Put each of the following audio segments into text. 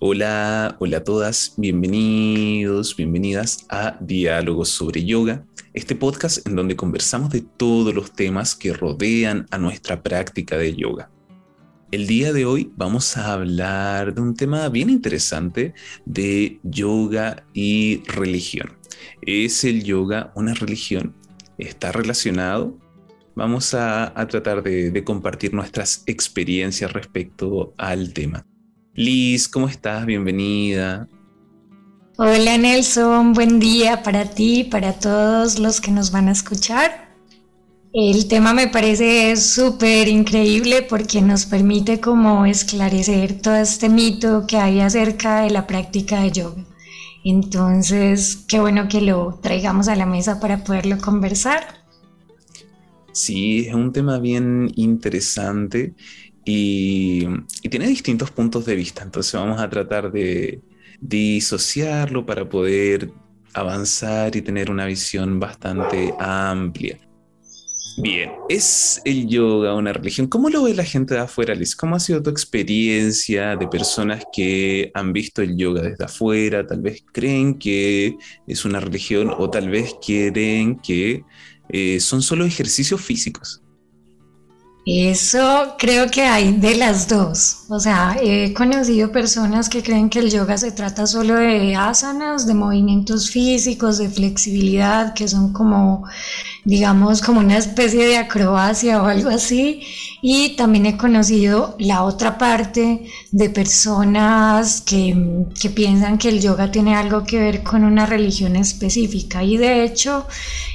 Hola, hola a todas, bienvenidos, bienvenidas a Diálogos sobre Yoga, este podcast en donde conversamos de todos los temas que rodean a nuestra práctica de yoga. El día de hoy vamos a hablar de un tema bien interesante de yoga y religión. ¿Es el yoga una religión? ¿Está relacionado? Vamos a, tratar de compartir nuestras experiencias respecto al tema. Liz, ¿cómo estás? Bienvenida. Hola Nelson, buen día para ti, para todos los que nos van a escuchar. El tema me parece súper increíble porque nos permite como esclarecer todo este mito que hay acerca de la práctica de yoga. Entonces, qué bueno que lo traigamos a la mesa para poderlo conversar. Sí, es un tema bien interesante y, tiene distintos puntos de vista, entonces vamos a tratar de disociarlo para poder avanzar y tener una visión bastante amplia. Bien, ¿es el yoga una religión? ¿Cómo lo ve la gente de afuera, Liz? ¿Cómo ha sido tu experiencia de personas que han visto el yoga desde afuera? Tal vez creen que es una religión o tal vez creen que eh, son solo ejercicios físicos. Eso creo que hay de las dos. O sea, he conocido personas que creen que el yoga se trata solo de asanas, de movimientos físicos, de flexibilidad, que son como digamos, como una especie de acrobacia o algo así. Y también he conocido la otra parte de personas que, que, piensan que el yoga tiene algo que ver con una religión específica. Y de hecho,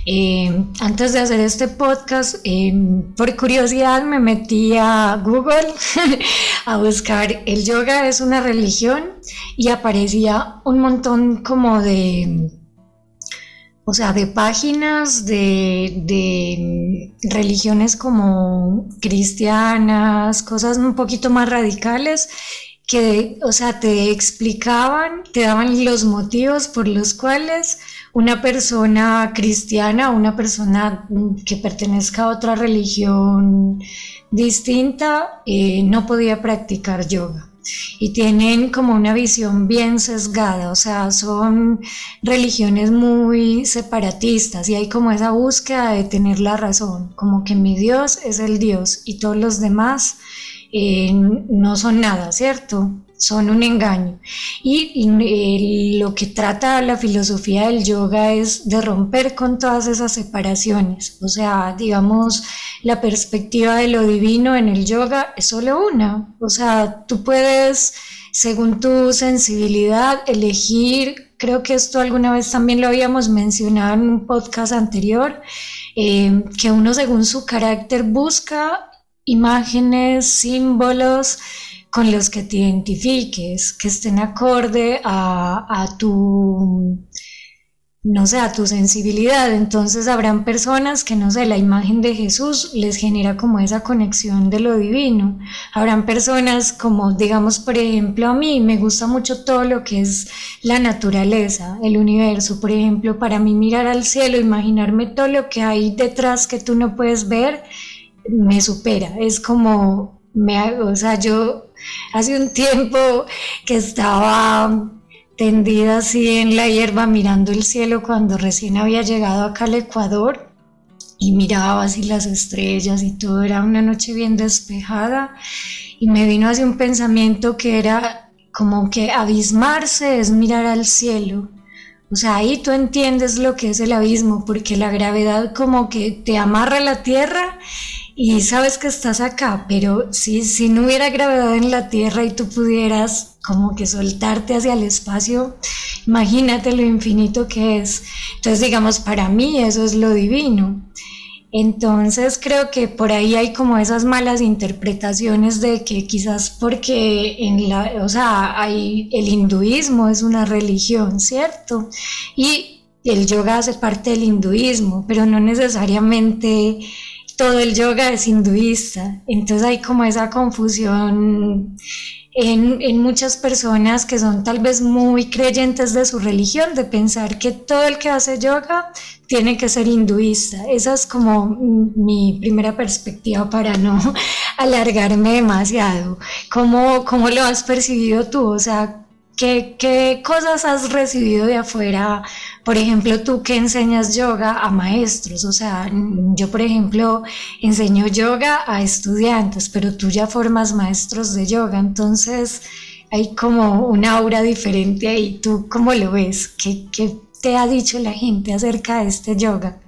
eh, antes de hacer este podcast, eh, por curiosidad me metí a Google a buscar el yoga es una religión y aparecía un montón como de o sea, de páginas de, religiones como cristianas, cosas un poquito más radicales, que, o sea, te explicaban, te daban los motivos por los cuales una persona cristiana, una persona que pertenezca a otra religión distinta, eh, no podía practicar yoga y tienen como una visión bien sesgada, o sea, son religiones muy separatistas y hay como esa búsqueda de tener la razón, como que mi Dios es el Dios y todos los demás eh, no son nada, ¿cierto? Son un engaño. Y, lo que trata la filosofía del yoga es de romper con todas esas separaciones. O sea, digamos, la perspectiva de lo divino en el yoga es solo una. O sea, tú puedes, según tu sensibilidad, elegir, creo que esto alguna vez también lo habíamos mencionado en un podcast anterior, eh, que uno según su carácter busca imágenes, símbolos con los que te identifiques, que estén acorde a, a tu no sé, a tu sensibilidad. Entonces habrán personas que, no sé, la imagen de Jesús les genera como esa conexión de lo divino. Habrán personas como, digamos, por ejemplo, a mí me gusta mucho todo lo que es la naturaleza, el universo. Por ejemplo, para mí mirar al cielo, imaginarme todo lo que hay detrás que tú no puedes ver, me supera. Es como, me, o sea, yo hace un tiempo que estaba tendida así en la hierba mirando el cielo cuando recién había llegado acá al Ecuador y miraba así las estrellas y todo era una noche bien despejada y me vino así un pensamiento que era como que abismarse es mirar al cielo. O sea, ahí tú entiendes lo que es el abismo, porque la gravedad como que te amarra a la tierra y sabes que estás acá, pero si, si no hubiera gravedad en la Tierra y tú pudieras como que soltarte hacia el espacio, imagínate lo infinito que es. Entonces, digamos, para mí eso es lo divino. Entonces creo que por ahí hay como esas malas interpretaciones de que quizás porque en la, o sea, hay, el hinduismo es una religión, ¿cierto? Y el yoga hace parte del hinduismo, pero no necesariamente todo el yoga es hinduista, entonces hay como esa confusión en, muchas personas que son tal vez muy creyentes de su religión, de pensar que todo el que hace yoga tiene que ser hinduista. Esa es como mi primera perspectiva para no alargarme demasiado. ¿Cómo, cómo lo has percibido tú? O sea, ¿Qué, ¿Qué, cosas has recibido de afuera? Por ejemplo, tú que enseñas yoga a maestros, o sea, yo por ejemplo enseño yoga a estudiantes, pero tú ya formas maestros de yoga, entonces hay como un aura diferente ahí. ¿Tú cómo lo ves? ¿Qué, qué te ha dicho la gente acerca de este yoga?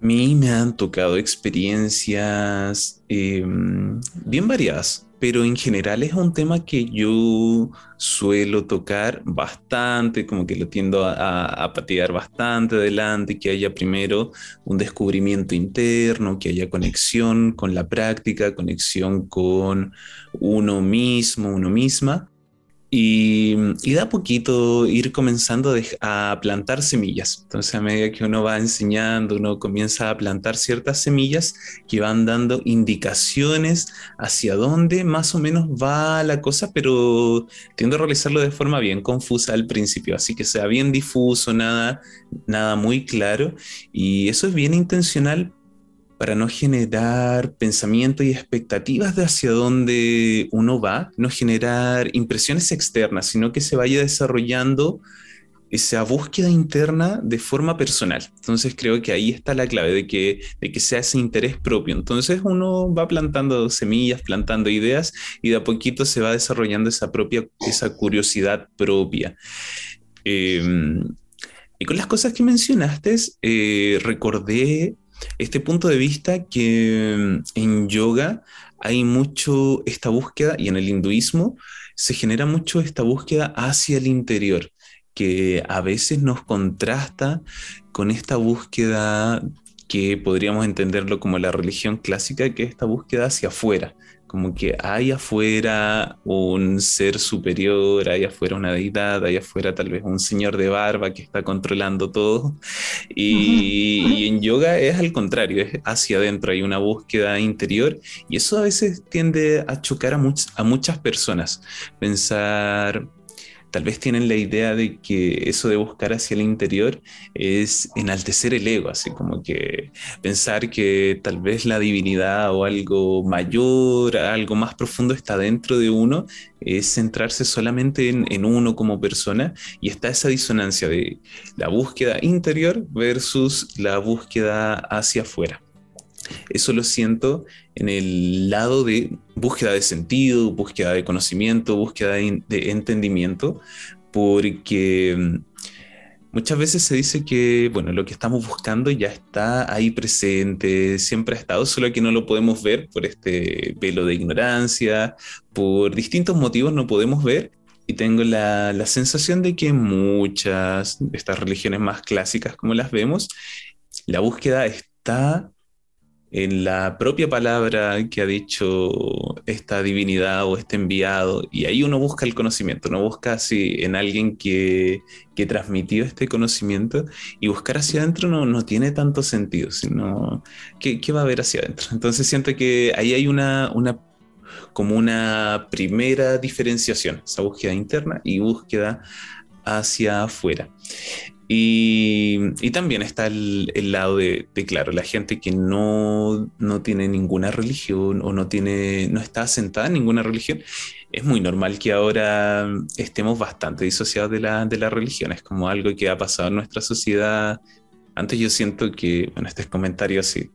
A mí me han tocado experiencias em, bien variadas pero en general es un tema que yo suelo tocar bastante, como que lo tiendo a, a, patear bastante adelante, que haya primero un descubrimiento interno, que haya conexión con la práctica, conexión con uno mismo, uno misma, y, da poquito ir comenzando a plantar semillas. Entonces a medida que uno va enseñando, uno comienza a plantar ciertas semillas que van dando indicaciones hacia dónde más o menos va la cosa, pero tiendo a realizarlo de forma bien confusa al principio, así que sea bien difuso, nada, nada muy claro. Y eso es bien intencional para no generar pensamientos y expectativas de hacia dónde uno va, no generar impresiones externas, sino que se vaya desarrollando esa búsqueda interna de forma personal. Entonces creo que ahí está la clave de que, de que sea ese interés propio. Entonces uno va plantando semillas, plantando ideas y de a poquito se va desarrollando esa propia, esa curiosidad propia. Em, y con las cosas que mencionaste, eh, recordé este punto de vista que mm, en yoga hay mucho esta búsqueda y en el hinduismo se genera mucho esta búsqueda hacia el interior, que a veces nos contrasta con esta búsqueda que podríamos entenderlo como la religión clásica, que es esta búsqueda hacia afuera, como que hay afuera un ser superior, hay afuera una deidad, hay afuera tal vez un señor de barba que está controlando todo. Y, en yoga es al contrario, es hacia adentro, hay una búsqueda interior y eso a veces tiende a chocar a, a muchas personas. Pensar, tal vez tienen la idea de que eso de buscar hacia el interior es enaltecer el ego, así como que pensar que tal vez la divinidad o algo mayor, algo más profundo está dentro de uno, es centrarse solamente en, uno como persona y está esa disonancia de la búsqueda interior versus la búsqueda hacia afuera. Eso lo siento en el lado de búsqueda de sentido, búsqueda de conocimiento, búsqueda de, entendimiento, porque mm, muchas veces se dice que, bueno, lo que estamos buscando ya está ahí presente, siempre ha estado, solo que no lo podemos ver por este velo de ignorancia, por distintos motivos no podemos ver. Y tengo la, la sensación de que muchas de estas religiones más clásicas como las vemos, la búsqueda está en la propia palabra que ha dicho esta divinidad o este enviado, y ahí uno busca el conocimiento, uno busca así en alguien que, que transmitió este conocimiento, y buscar hacia adentro no, no tiene tanto sentido, sino ¿qué, ¿qué, va a haber hacia adentro? Entonces siento que ahí hay una, una como una primera diferenciación, esa búsqueda interna y búsqueda hacia afuera. Y, también está el, lado de, claro, la gente que no, no, tiene ninguna religión o no, tiene, no está asentada en ninguna religión. Es muy normal que ahora estemos bastante disociados de la, de la religión. Es como algo que ha pasado en nuestra sociedad. Antes yo siento que, bueno, este comentario así,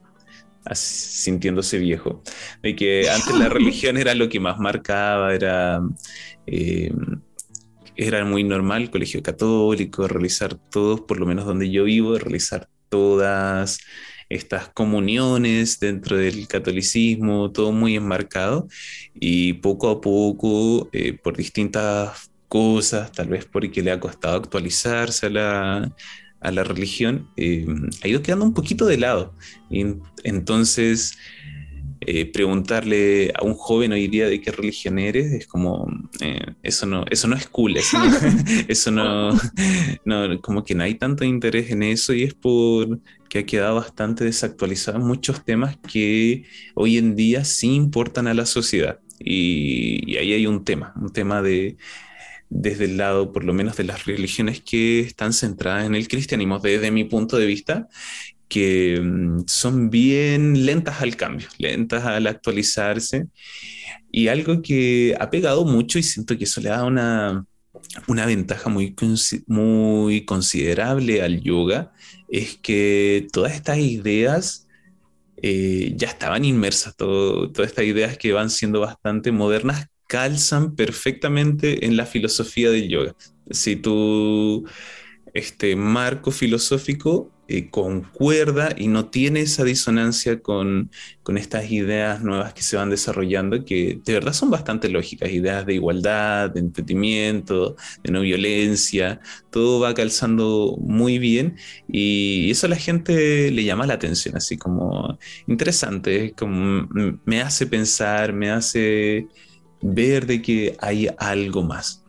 sintiéndose viejo, de que antes la religión era lo que más marcaba, era... Eh, era muy normal, colegio católico, realizar todos, por lo menos donde yo vivo, realizar todas estas comuniones dentro del catolicismo, todo muy enmarcado y poco a poco, eh, por distintas cosas, tal vez porque le ha costado actualizarse a la, a la religión, eh, ha ido quedando un poquito de lado. Y, entonces, eh, preguntarle a un joven hoy día de qué religión eres es como eh, eso no eso no es cool eso, no, no, como que no hay tanto interés en eso y es por que ha quedado bastante desactualizado muchos temas que hoy en día sí importan a la sociedad. Y, y ahí hay un tema un tema de desde el lado, por lo menos, de las religiones que están centradas en el cristianismo, desde mi punto de vista, que mm, son bien lentas al cambio, lentas al actualizarse. Y algo que ha pegado mucho y siento que eso le da una, una ventaja muy, muy considerable al yoga es que todas estas ideas eh, ya estaban inmersas, todas estas ideas que van siendo bastante modernas calzan perfectamente en la filosofía del yoga. Si tu este marco filosófico eh, concuerda y no tiene esa disonancia con, con, estas ideas nuevas que se van desarrollando, que de verdad son bastante lógicas, ideas de igualdad, de entendimiento, de no violencia, todo va calzando muy bien y eso a la gente le llama la atención, así como interesante, como me hace pensar, me hace ver de que hay algo más.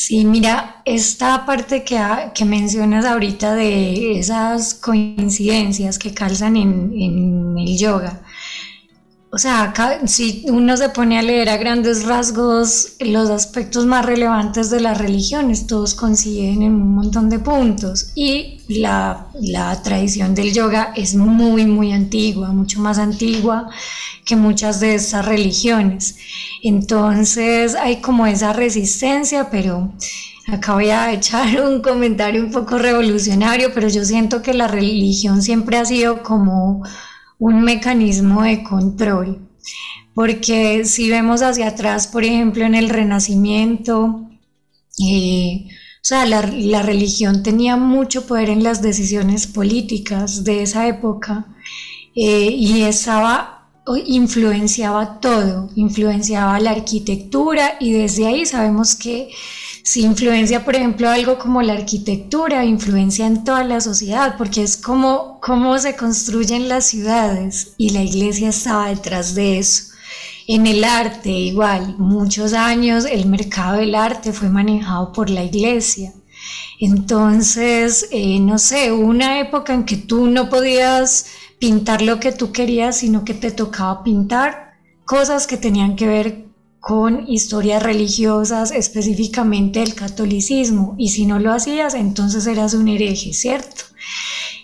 Sí, mira, esta parte que, que mencionas ahorita de esas coincidencias que calzan en, en el yoga, o sea, si uno se pone a leer a grandes rasgos los aspectos más relevantes de las religiones, todos coinciden en un montón de puntos. Y la, la, tradición del yoga es muy, muy antigua, mucho más antigua que muchas de estas religiones. Entonces hay como esa resistencia, pero acá voy a echar un comentario un poco revolucionario, pero yo siento que la religión siempre ha sido como un mecanismo de control. Porque si vemos hacia atrás, por ejemplo, en el Renacimiento, eh, o sea, la, religión tenía mucho poder en las decisiones políticas de esa época eh, y estaba influenciaba todo, influenciaba la arquitectura y desde ahí sabemos que si influencia, por ejemplo, algo como la arquitectura, influencia en toda la sociedad, porque es como cómo se construyen las ciudades y la iglesia estaba detrás de eso. En el arte, igual, muchos años el mercado del arte fue manejado por la iglesia. Entonces, eh, no sé, una época en que tú no podías pintar lo que tú querías, sino que te tocaba pintar cosas que tenían que ver con historias religiosas, específicamente el catolicismo, y si no lo hacías, entonces eras un hereje, ¿cierto?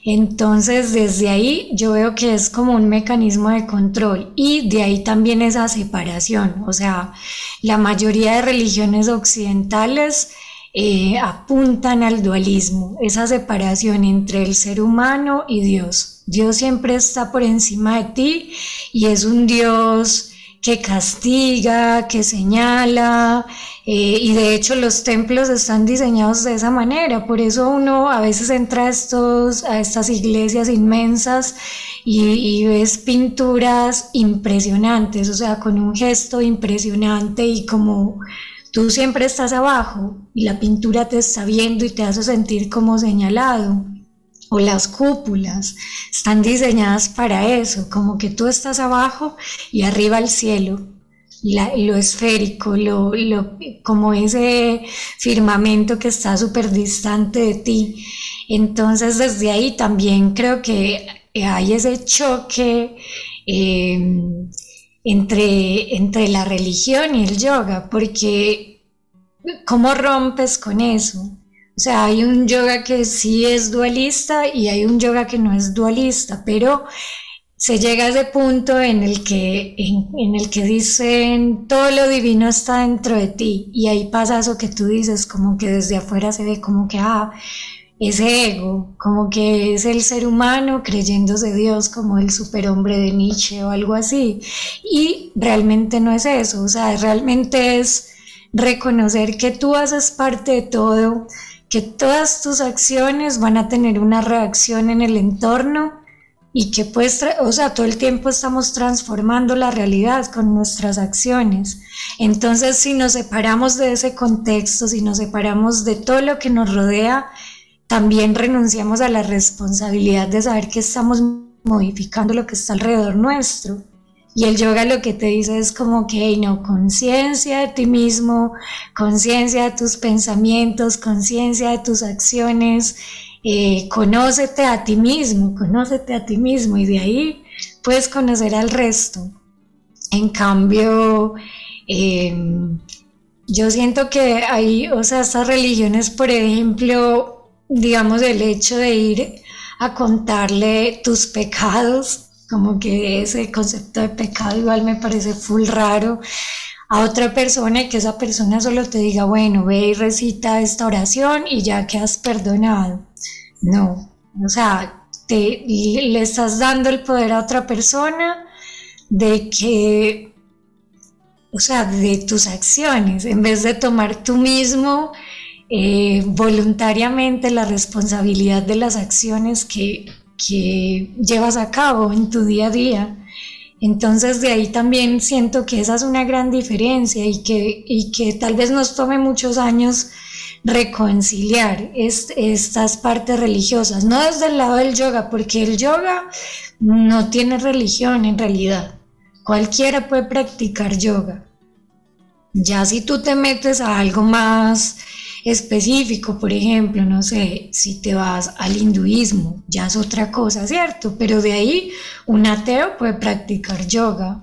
Entonces, desde ahí yo veo que es como un mecanismo de control y de ahí también esa separación. O sea, la mayoría de religiones occidentales eh, apuntan al dualismo, esa separación entre el ser humano y Dios. Dios siempre está por encima de ti y es un Dios que castiga, que señala, eh, y de hecho los templos están diseñados de esa manera, por eso uno a veces entra a, estos, a estas iglesias inmensas y, y, ves pinturas impresionantes, o sea, con un gesto impresionante y como tú siempre estás abajo y la pintura te está viendo y te hace sentir como señalado o las cúpulas están diseñadas para eso, como que tú estás abajo y arriba el cielo, lo esférico, lo, como ese firmamento que está súper distante de ti. Entonces desde ahí también creo que hay ese choque em, entre, entre la religión y el yoga, porque ¿cómo rompes con eso? O sea, hay un yoga que sí es dualista y hay un yoga que no es dualista, pero se llega a ese punto en el que, en, el que dicen todo lo divino está dentro de ti y ahí pasa eso que tú dices, como que desde afuera se ve como que, ah, ese ego, como que es el ser humano creyéndose Dios como el superhombre de Nietzsche o algo así. Y realmente no es eso, o sea, realmente es reconocer que tú haces parte de todo, que todas tus acciones van a tener una reacción en el entorno y que pues, o sea, todo el tiempo estamos transformando la realidad con nuestras acciones. Entonces, si nos separamos de ese contexto, si nos separamos de todo lo que nos rodea, también renunciamos a la responsabilidad de saber que estamos modificando lo que está alrededor nuestro. Y el yoga lo que te dice es como que, no, conciencia de ti mismo, conciencia de tus pensamientos, conciencia de tus acciones, eh, conócete a ti mismo, conócete a ti mismo y de ahí puedes conocer al resto. En cambio, em, yo siento que hay, o sea, estas religiones, por ejemplo, digamos, el hecho de ir a contarle tus pecados, como que ese concepto de pecado igual me parece full raro a otra persona y que esa persona solo te diga, bueno, ve y recita esta oración y ya que has perdonado. No, o sea, te, le estás dando el poder a otra persona de que, o sea, de tus acciones, en vez de tomar tú mismo eh, voluntariamente la responsabilidad de las acciones que, que llevas a cabo en tu día a día. Entonces de ahí también siento que esa es una gran diferencia y que, y que tal vez nos tome muchos años reconciliar estas partes religiosas, no desde el lado del yoga, porque el yoga no tiene religión en realidad. Cualquiera puede practicar yoga. Ya si tú te metes a algo más específico, por ejemplo, no sé, si te vas al hinduismo, ya es otra cosa, ¿cierto? Pero de ahí un ateo puede practicar yoga,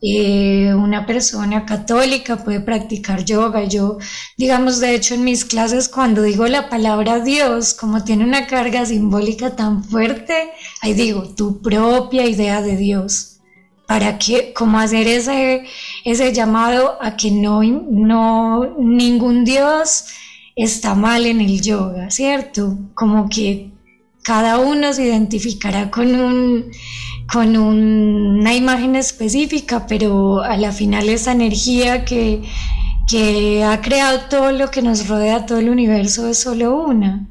eh, una persona católica puede practicar yoga. Yo, digamos, de hecho en mis clases cuando digo la palabra Dios, como tiene una carga simbólica tan fuerte, ahí digo tu propia idea de Dios. Para que, como hacer ese, ese llamado a que no, no, ningún Dios está mal en el yoga, ¿cierto? Como que cada uno se identificará con, un, con una imagen específica, pero a la final esa energía que, que ha creado todo lo que nos rodea, todo el universo, es solo una.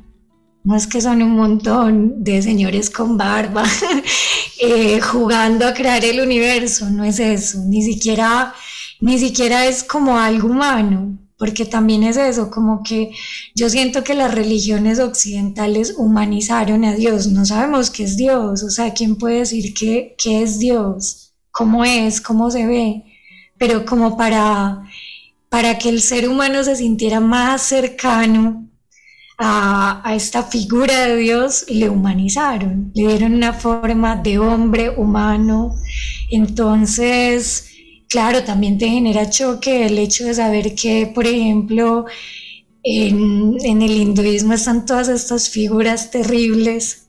No es que son un montón de señores con barba eh, jugando a crear el universo, no es eso, ni siquiera, ni siquiera es como algo humano porque también es eso, como que yo siento que las religiones occidentales humanizaron a Dios, no sabemos qué es Dios, o sea, ¿quién puede decir qué, qué es Dios? ¿Cómo es? ¿Cómo se ve? Pero como para, para que el ser humano se sintiera más cercano a, a, esta figura de Dios, le humanizaron, le dieron una forma de hombre humano. Entonces, claro, también te genera choque el hecho de saber que, por ejemplo, en, el hinduismo están todas estas figuras terribles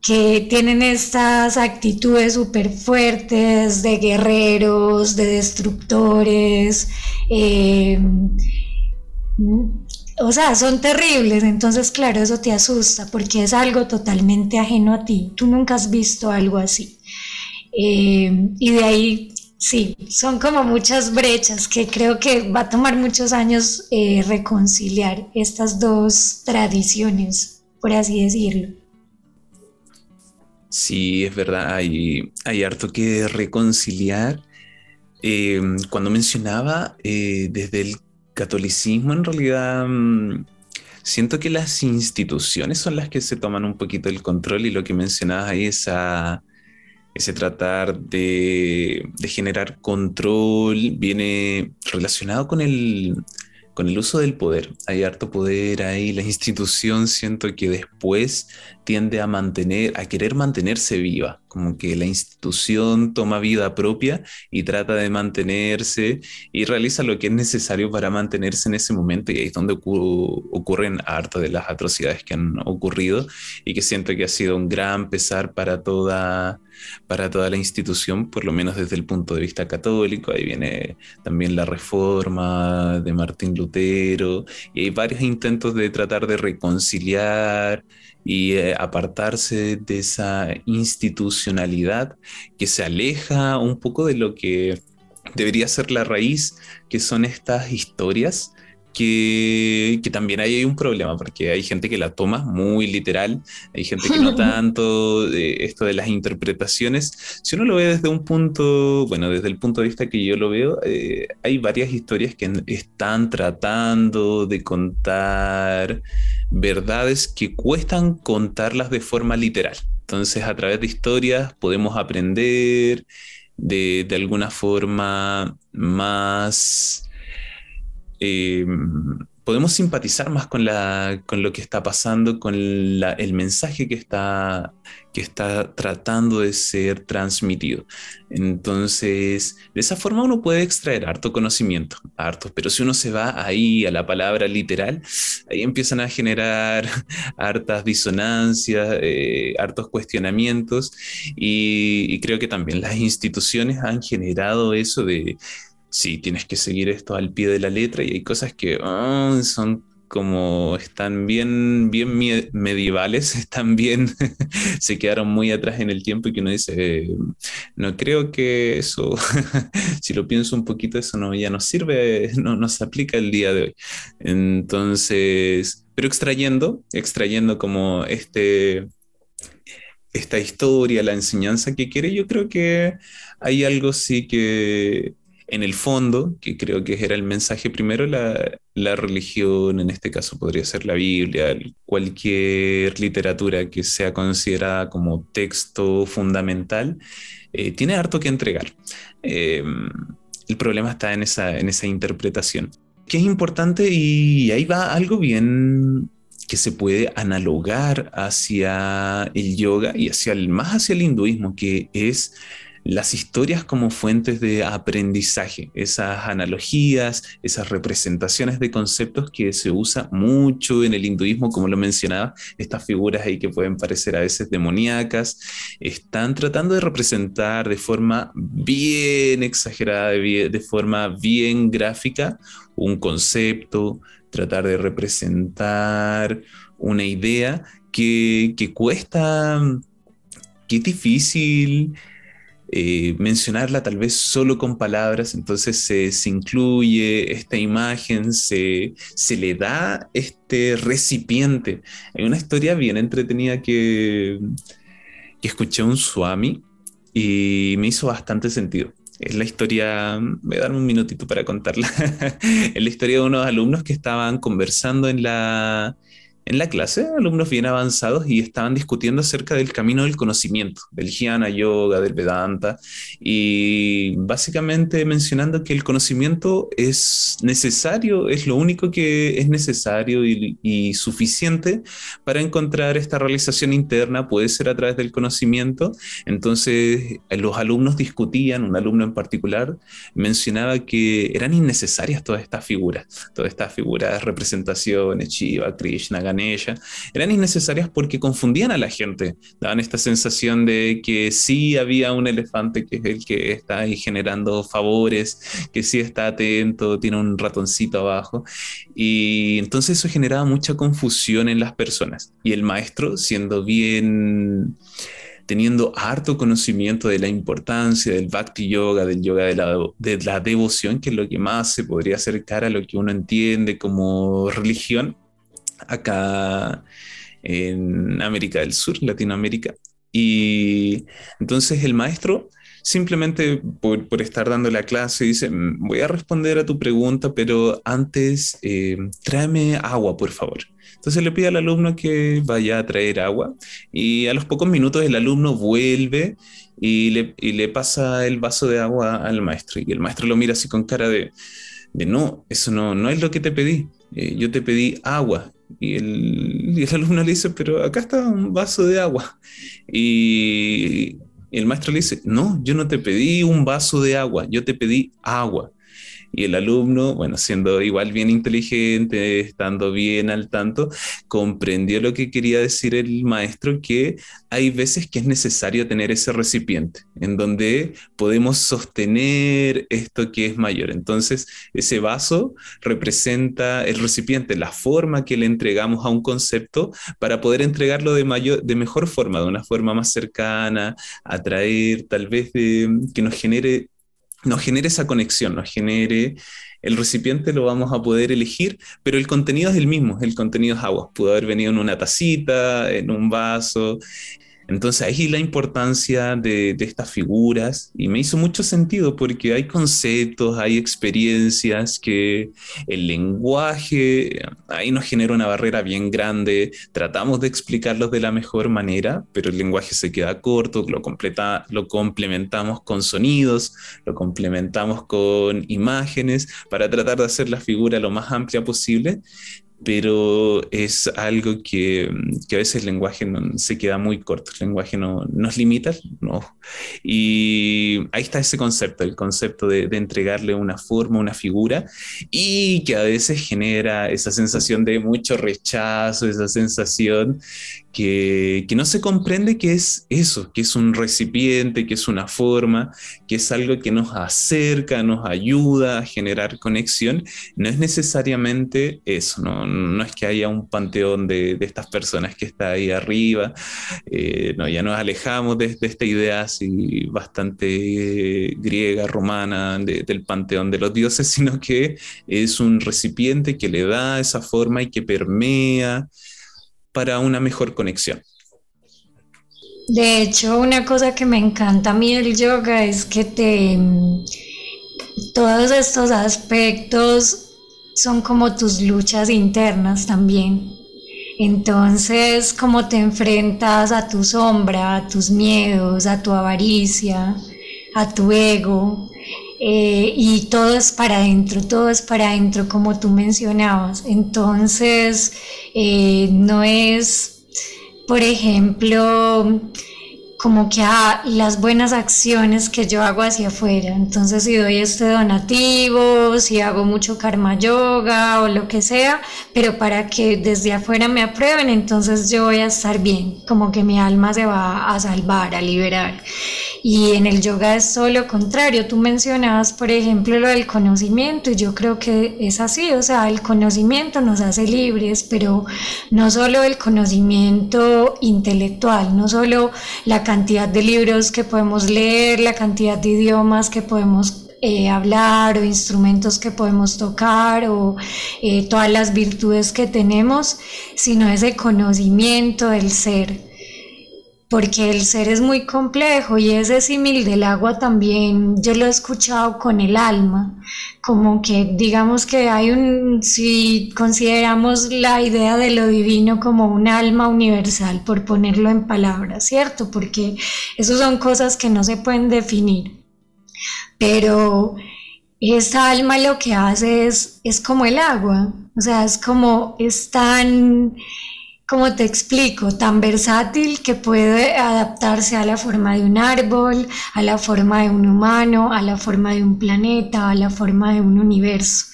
que tienen estas actitudes súper fuertes de guerreros, de destructores, eh, o sea, son terribles, entonces claro, eso te asusta porque es algo totalmente ajeno a ti, tú nunca has visto algo así. Eh, y de ahí Sí, son como muchas brechas que creo que va a tomar muchos años eh, reconciliar estas dos tradiciones, por así decirlo. Sí, es verdad, hay, hay harto que reconciliar. Eh, cuando mencionaba eh, desde el catolicismo, en realidad mm, siento que las instituciones son las que se toman un poquito el control y lo que mencionabas ahí, esa ese tratar de, generar control viene relacionado con el, con el uso del poder. Hay harto poder ahí, la institución siento que después tiende a mantener, a querer mantenerse viva, como que la institución toma vida propia y trata de mantenerse y realiza lo que es necesario para mantenerse en ese momento y ahí es donde ocurren harto de las atrocidades que han ocurrido y que siento que ha sido un gran pesar para toda para toda la institución, por lo menos desde el punto de vista católico. Ahí viene también la reforma de Martín Lutero y hay varios intentos de tratar de reconciliar y eh, apartarse de esa institucionalidad que se aleja un poco de lo que debería ser la raíz, que son estas historias que, también hay un problema, porque hay gente que la toma muy literal, hay gente que no tanto, de esto de las interpretaciones. Si uno lo ve desde un punto, bueno, desde el punto de vista que yo lo veo, eh, hay varias historias que están tratando de contar verdades que cuestan contarlas de forma literal. Entonces, a través de historias podemos aprender de, de alguna forma más eh, podemos simpatizar más con, la, con lo que está pasando, con el mensaje que está, que está tratando de ser transmitido. Entonces, de esa forma uno puede extraer harto conocimiento, harto, pero si uno se va ahí a la palabra literal, ahí empiezan a generar hartas disonancias, eh, hartos cuestionamientos y, y creo que también las instituciones han generado eso de sí, tienes que seguir esto al pie de la letra y hay cosas que ah, son como están bien, bien medievales, están bien, se quedaron muy atrás en el tiempo y que uno dice, no creo que eso, si lo pienso un poquito, eso no, ya no sirve, no nos aplica el día de hoy. Entonces, pero extrayendo, extrayendo como este, esta historia, la enseñanza que quiere, yo creo que hay algo sí que en el fondo, que creo que era el mensaje primero, la, religión, en este caso podría ser la Biblia, cualquier literatura que sea considerada como texto fundamental, eh, tiene harto que entregar. Eh, el problema está en esa, en esa interpretación, que es importante y ahí va algo bien que se puede analogar hacia el yoga y hacia el, más hacia el hinduismo, que es las historias como fuentes de aprendizaje, esas analogías, esas representaciones de conceptos que se usa mucho en el hinduismo, como lo mencionaba, estas figuras ahí que pueden parecer a veces demoníacas, están tratando de representar de forma bien exagerada, de forma bien gráfica, un concepto, tratar de representar una idea que, que cuesta, que es difícil eh, mencionarla tal vez solo con palabras, entonces se, incluye esta imagen, se, le da este recipiente. Hay una historia bien entretenida que, que escuché un Swami y me hizo bastante sentido. Es la historia, voy a un minutito para contarla. es la historia de unos alumnos que estaban conversando en la, en la clase, alumnos bien avanzados y estaban discutiendo acerca del camino del conocimiento, del Jnana Yoga, del Vedanta, y básicamente mencionando que el conocimiento es necesario, es lo único que es necesario y, y suficiente para encontrar esta realización interna, puede ser a través del conocimiento. Entonces, los alumnos discutían, un alumno en particular mencionaba que eran innecesarias todas estas figuras, todas estas figuras, representaciones, Shiva, Krishna, Ganesha, ella, eran innecesarias porque confundían a la gente, daban esta sensación de que sí había un elefante que es el que está ahí generando favores, que sí está atento, tiene un ratoncito abajo, y entonces eso generaba mucha confusión en las personas. Y el maestro, siendo bien teniendo harto conocimiento de la importancia del bhakti yoga, del yoga de la, de la, devoción, que es lo que más se podría acercar a lo que uno entiende como religión, acá en América del Sur, Latinoamérica. Y entonces el maestro simplemente por, estar dando la clase dice, mm, voy a responder a tu pregunta, pero antes eh, tráeme agua, por favor. Entonces le pide al alumno que vaya a traer agua y a los pocos minutos el alumno vuelve y le, y le pasa el vaso de agua al maestro y el maestro lo mira así con cara de, de no, eso no, no es lo que te pedí, eh, yo te pedí agua y el, el, alumno le dice, pero acá está un vaso de agua. Y, y el maestro le dice, no, yo no te pedí un vaso de agua, yo te pedí agua. Y el alumno, bueno, siendo igual bien inteligente, estando bien al tanto, comprendió lo que quería decir el maestro, que hay veces que es necesario tener ese recipiente en donde podemos sostener esto que es mayor. Entonces, ese vaso representa el recipiente, la forma que le entregamos a un concepto para poder entregarlo de, mayor, de mejor forma, de una forma más cercana, atraer, tal vez de, que nos genere nos genere esa conexión, nos genere el recipiente lo vamos a poder elegir, pero el contenido es el mismo, el contenido es agua. Pudo haber venido en una tacita, en un vaso. Entonces ahí la importancia de, estas figuras y me hizo mucho sentido porque hay conceptos, hay experiencias que el lenguaje ahí nos genera una barrera bien grande, tratamos de explicarlos de la mejor manera, pero el lenguaje se queda corto, lo, completa, lo complementamos con sonidos, lo complementamos con imágenes para tratar de hacer la figura lo más amplia posible pero es algo que, que, a veces el lenguaje no, se queda muy corto, el lenguaje no, nos limita, no. Y ahí está ese concepto, el concepto de, de, entregarle una forma, una figura, y que a veces genera esa sensación de mucho rechazo, esa sensación que, no se comprende que es eso, que es un recipiente, que es una forma, que es algo que nos acerca, nos ayuda a generar conexión. No es necesariamente eso, no, es que haya un panteón de, estas personas que está ahí arriba, eh, no, ya nos alejamos de, esta idea bastante griega, romana, del panteón de los dioses, sino que es un recipiente que le da esa forma y que permea para una mejor conexión. De hecho, una cosa que me encanta a mí del yoga es que te todos estos aspectos son como tus luchas internas también. Entonces, como te enfrentas a tu sombra, a tus miedos, a tu avaricia, a tu ego, eh, y todo es para adentro, todo es para adentro, como tú mencionabas. Entonces, eh, no es, por ejemplo, como que a las buenas acciones que yo hago hacia afuera. Entonces, si doy este donativo, si hago mucho karma yoga o lo que sea, pero para que desde afuera me aprueben, entonces yo voy a estar bien, como que mi alma se va a salvar, a liberar. Y en el yoga es todo lo contrario. Tú mencionabas, por ejemplo, lo del conocimiento, y yo creo que es así, o sea, el conocimiento nos hace libres, pero no solo el conocimiento intelectual, no solo la cantidad de libros que podemos leer, la cantidad de idiomas que podemos eh, hablar o instrumentos que podemos tocar o eh, todas las virtudes que tenemos, sino ese conocimiento del ser. Porque el ser es muy complejo y ese símil del agua también yo lo he escuchado con el alma como que digamos que hay un, si consideramos la idea de lo divino como un alma universal, por ponerlo en palabras, ¿cierto? Porque eso son cosas que no se pueden definir. Pero esa alma lo que hace es, es como el agua, o sea, es como, es tan como te explico, tan versátil que puede adaptarse a la forma de un árbol, a la forma de un humano, a la forma de un planeta, a la forma de un universo.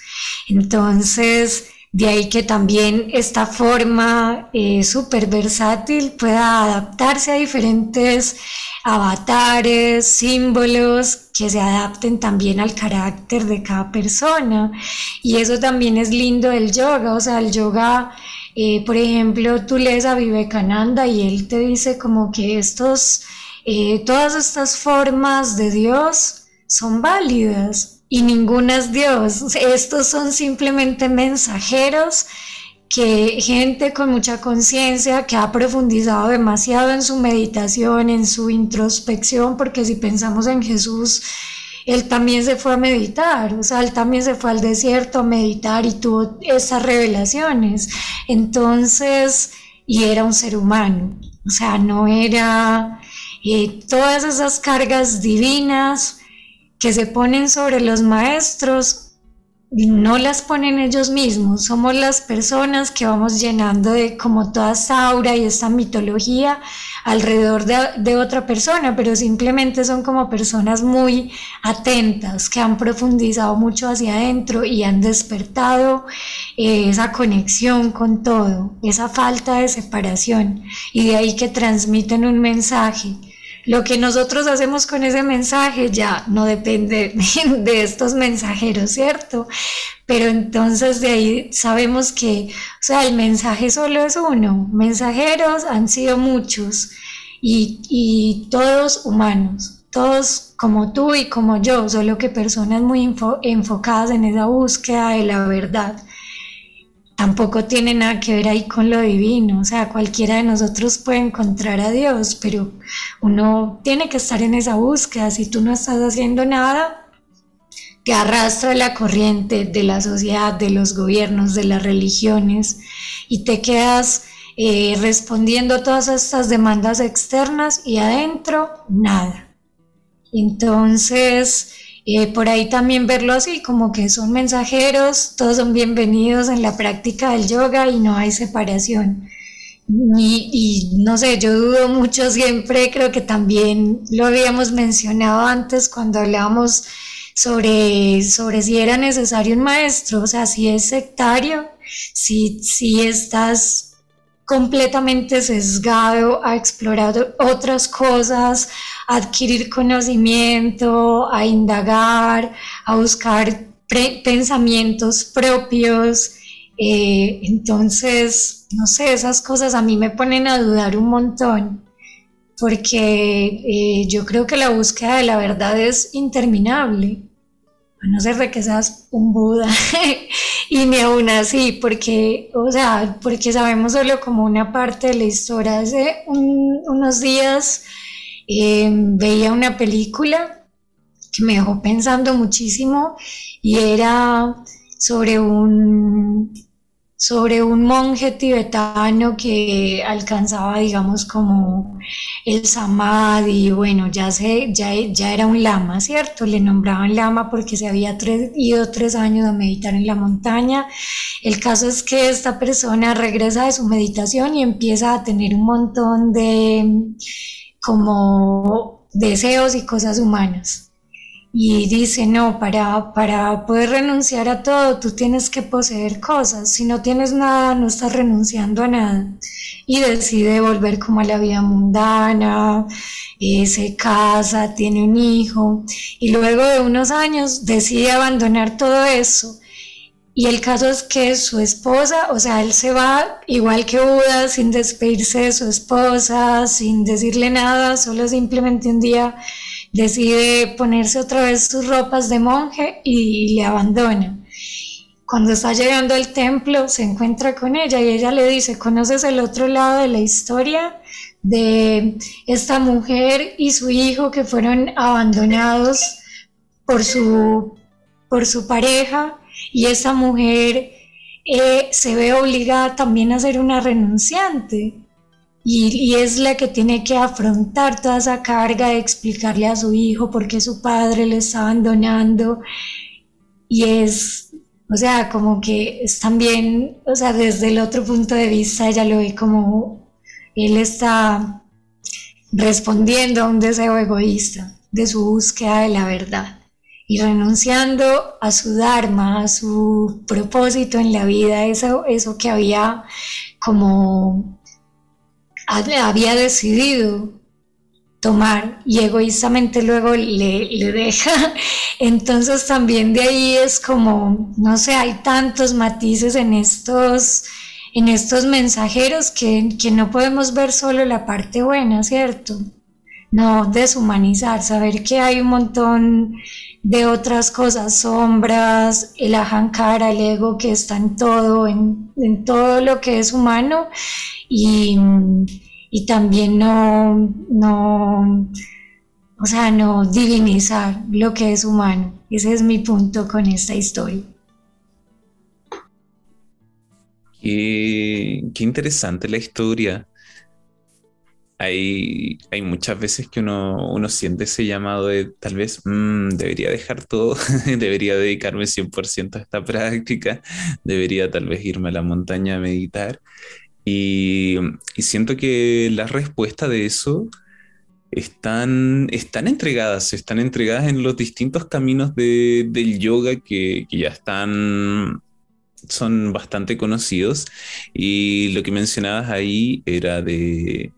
Entonces, de ahí que también esta forma eh, súper versátil pueda adaptarse a diferentes avatares, símbolos que se adapten también al carácter de cada persona. Y eso también es lindo del yoga, o sea, el yoga eh, por ejemplo, tú lees a Vivekananda y él te dice como que estos, eh, todas estas formas de Dios son válidas y ninguna es Dios. Estos son simplemente mensajeros que gente con mucha conciencia, que ha profundizado demasiado en su meditación, en su introspección, porque si pensamos en Jesús, él también se fue a meditar, o sea, él también se fue al desierto a meditar y tuvo esas revelaciones. Entonces, y era un ser humano, o sea, no era eh, todas esas cargas divinas que se ponen sobre los maestros, no las ponen ellos mismos, somos las personas que vamos llenando de como toda esta aura y esta mitología alrededor de, otra persona, pero simplemente son como personas muy atentas, que han profundizado mucho hacia adentro y han despertado eh, esa conexión con todo, esa falta de separación, y de ahí que transmiten un mensaje lo que nosotros hacemos con ese mensaje ya no depende de estos mensajeros, ¿cierto? Pero entonces de ahí sabemos que, o sea, el mensaje solo es uno, mensajeros han sido muchos y, y todos humanos, todos como tú y como yo, solo que personas muy enfocadas en esa búsqueda de la verdad. Tampoco tiene nada que ver ahí con lo divino, o sea, cualquiera de nosotros puede encontrar a Dios, pero uno tiene que estar en esa búsqueda, si tú no estás haciendo nada, te arrastra la corriente de la sociedad, de los gobiernos, de las religiones, y te quedas eh, respondiendo a todas estas demandas externas y adentro nada. Entonces, eh, por ahí también verlo así, como que son mensajeros, todos son bienvenidos en la práctica del yoga y no hay separación. Y, y, no sé, yo dudo mucho siempre, creo que también lo habíamos mencionado antes cuando hablábamos sobre, sobre si era necesario un maestro, o sea, si es sectario, si, si estás completamente sesgado a explorar otras cosas, a adquirir conocimiento, a indagar, a buscar pensamientos propios. Eh, entonces, no sé, esas cosas a mí me ponen a dudar un montón, porque eh, yo creo que la búsqueda de la verdad es interminable no ser de que seas un Buda, y ni aún así, porque, o sea, porque sabemos solo como una parte de la historia. Hace unos días eh, veía una película que me dejó pensando muchísimo y era sobre un sobre un monje tibetano que alcanzaba, digamos, como el samadhi, bueno, ya, se, ya, ya era un lama, ¿cierto? Le nombraban lama porque se había ido tres años a meditar en la montaña. El caso es que esta persona regresa de su meditación y empieza a tener un montón de como deseos y cosas humanas y dice, no, para, para poder renunciar a todo, tú tienes que poseer cosas. Si no tienes nada, no estás renunciando a nada. Y decide volver como a la vida mundana, eh, se casa, tiene un hijo, y luego de unos años decide abandonar todo eso. Y el caso es que su esposa, o sea, él se va igual que Buda, sin despedirse de su esposa, sin decirle nada, solo simplemente un día decide ponerse otra vez sus ropas de monje y le abandona. Cuando está llegando al templo se encuentra con ella y ella le dice, ¿conoces el otro lado de la historia de esta mujer y su hijo que fueron abandonados por su, por su pareja y esta mujer eh, se ve obligada también a ser una renunciante? Y, es la que tiene que afrontar toda esa carga de explicarle a su hijo por qué su padre le está abandonando. Y es, o sea, como que es también, o sea, desde el otro punto de vista ella lo ve como él está respondiendo a un deseo egoísta de su búsqueda de la verdad y renunciando a su dharma, a su propósito en la vida, eso, eso que había como había decidido tomar y egoístamente luego le, le, deja. Entonces también de ahí es como, no sé, hay tantos matices en estos, en estos mensajeros que, que no podemos ver solo la parte buena, ¿cierto? No deshumanizar, saber que hay un montón de otras cosas, sombras, el ahankara, el ego que está en todo, en, en todo lo que es humano y, y también no, no, o sea, no divinizar lo que es humano. Ese es mi punto con esta historia. Qué, qué interesante la historia. Hay, hay, muchas veces que uno, uno, siente ese llamado de tal vez mm, debería dejar todo, debería dedicarme 100% a esta práctica, debería tal vez irme a la montaña a meditar. Y, siento que la respuesta de eso están, están entregadas, están entregadas en los distintos caminos de, del yoga que, que, ya están, son bastante conocidos. Y lo que mencionabas ahí era de,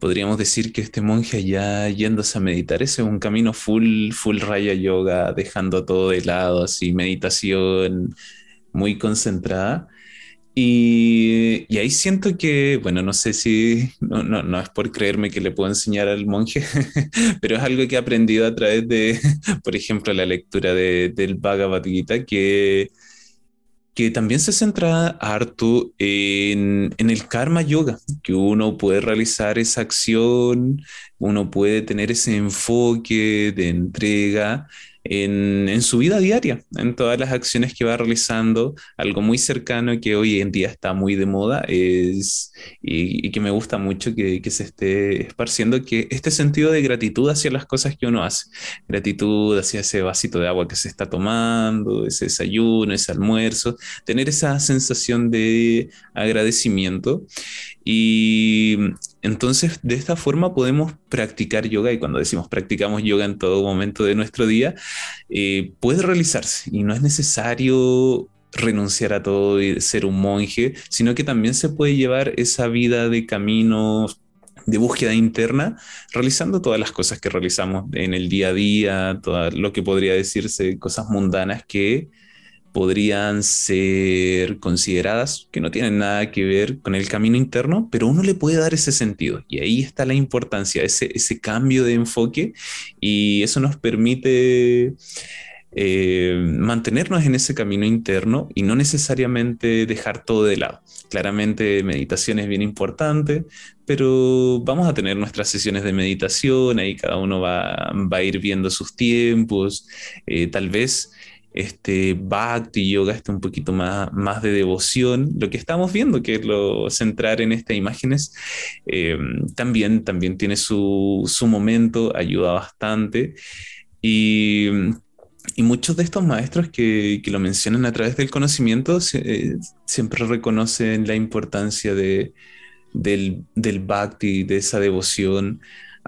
podríamos decir que este monje allá yéndose a meditar, ese es un camino full, full raya yoga, dejando todo de lado, así, meditación muy concentrada. Y, y, ahí siento que, bueno, no sé si, no, no, no, es por creerme que le puedo enseñar al monje, pero es algo que he aprendido a través de, por ejemplo, la lectura de, del Bhagavad Gita, que, que también se centra harto en, en, el karma yoga, que uno puede realizar esa acción, uno puede tener ese enfoque de entrega en, su vida diaria, en todas las acciones que va realizando. Algo muy cercano que hoy en día está muy de moda es, y, que me gusta mucho que, que, se esté esparciendo, que este sentido de gratitud hacia las cosas que uno hace. Gratitud hacia ese vasito de agua que se está tomando, ese desayuno, ese almuerzo, tener esa sensación de agradecimiento. Y entonces, de esta forma podemos practicar yoga y cuando decimos practicamos yoga en todo momento de nuestro día, eh, puede realizarse y no es necesario renunciar a todo y ser un monje, sino que también se puede llevar esa vida de camino de búsqueda interna, realizando todas las cosas que realizamos en el día a día, todo lo que podría decirse cosas mundanas que podrían ser consideradas que no tienen nada que ver con el camino interno, pero uno le puede dar ese sentido. Y ahí está la importancia, ese, ese cambio de enfoque y eso nos permite eh, mantenernos en ese camino interno y no necesariamente dejar todo de lado. Claramente meditación es bien importante, pero vamos a tener nuestras sesiones de meditación, ahí cada uno va, va a ir viendo sus tiempos, eh, tal vez este bhakti yoga está un poquito más, más de devoción. Lo que estamos viendo, que es lo centrar en estas imágenes, eh, también, también tiene su, su, momento, ayuda bastante. Y, y, muchos de estos maestros que, que, lo mencionan a través del conocimiento eh, siempre reconocen la importancia de, del, del bhakti, de esa devoción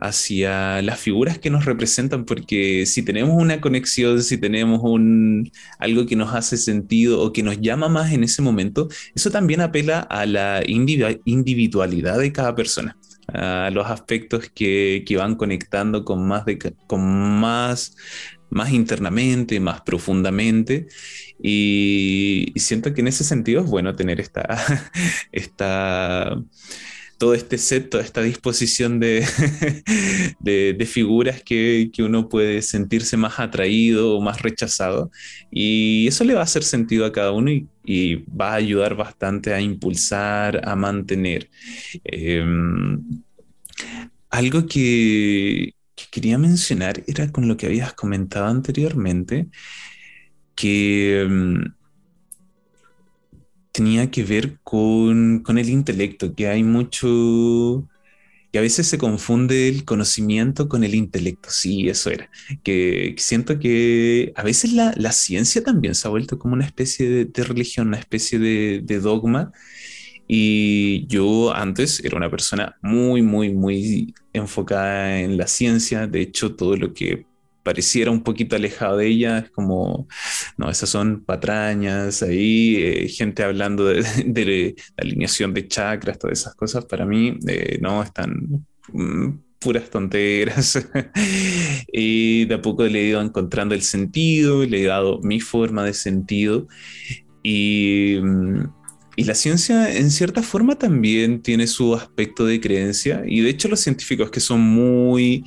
hacia las figuras que nos representan, porque si tenemos una conexión, si tenemos un, algo que nos hace sentido o que nos llama más en ese momento, eso también apela a la individualidad de cada persona a los aspectos que, que van conectando con más, de, con más, más internamente, más profundamente. Y, y, siento que en ese sentido es bueno tener esta, esta todo este set, toda esta disposición de, de, figuras que, que, uno puede sentirse más atraído o más rechazado. Y eso le va a hacer sentido a cada uno y, va a ayudar bastante a impulsar, a mantener. Em, algo que, que quería mencionar era con lo que habías comentado anteriormente, que em, tenía que ver con, con, el intelecto, que hay mucho, que a veces se confunde el conocimiento con el intelecto, sí, eso era, que, siento que a veces la, la, ciencia también se ha vuelto como una especie de, de religión, una especie de, de, dogma. Y yo antes era una persona muy, muy, muy enfocada en la ciencia. De hecho, todo lo que pareciera un poquito alejado de ella, es como, no, esas son patrañas, ahí eh, gente hablando de, de, alineación de chakras, todas esas cosas, para mí, eh, no, están mm, puras tonteras. y de a poco le he ido encontrando el sentido, le he dado mi forma de sentido. Y, mm, y la ciencia en cierta forma también tiene su aspecto de creencia. Y de hecho los científicos que son muy,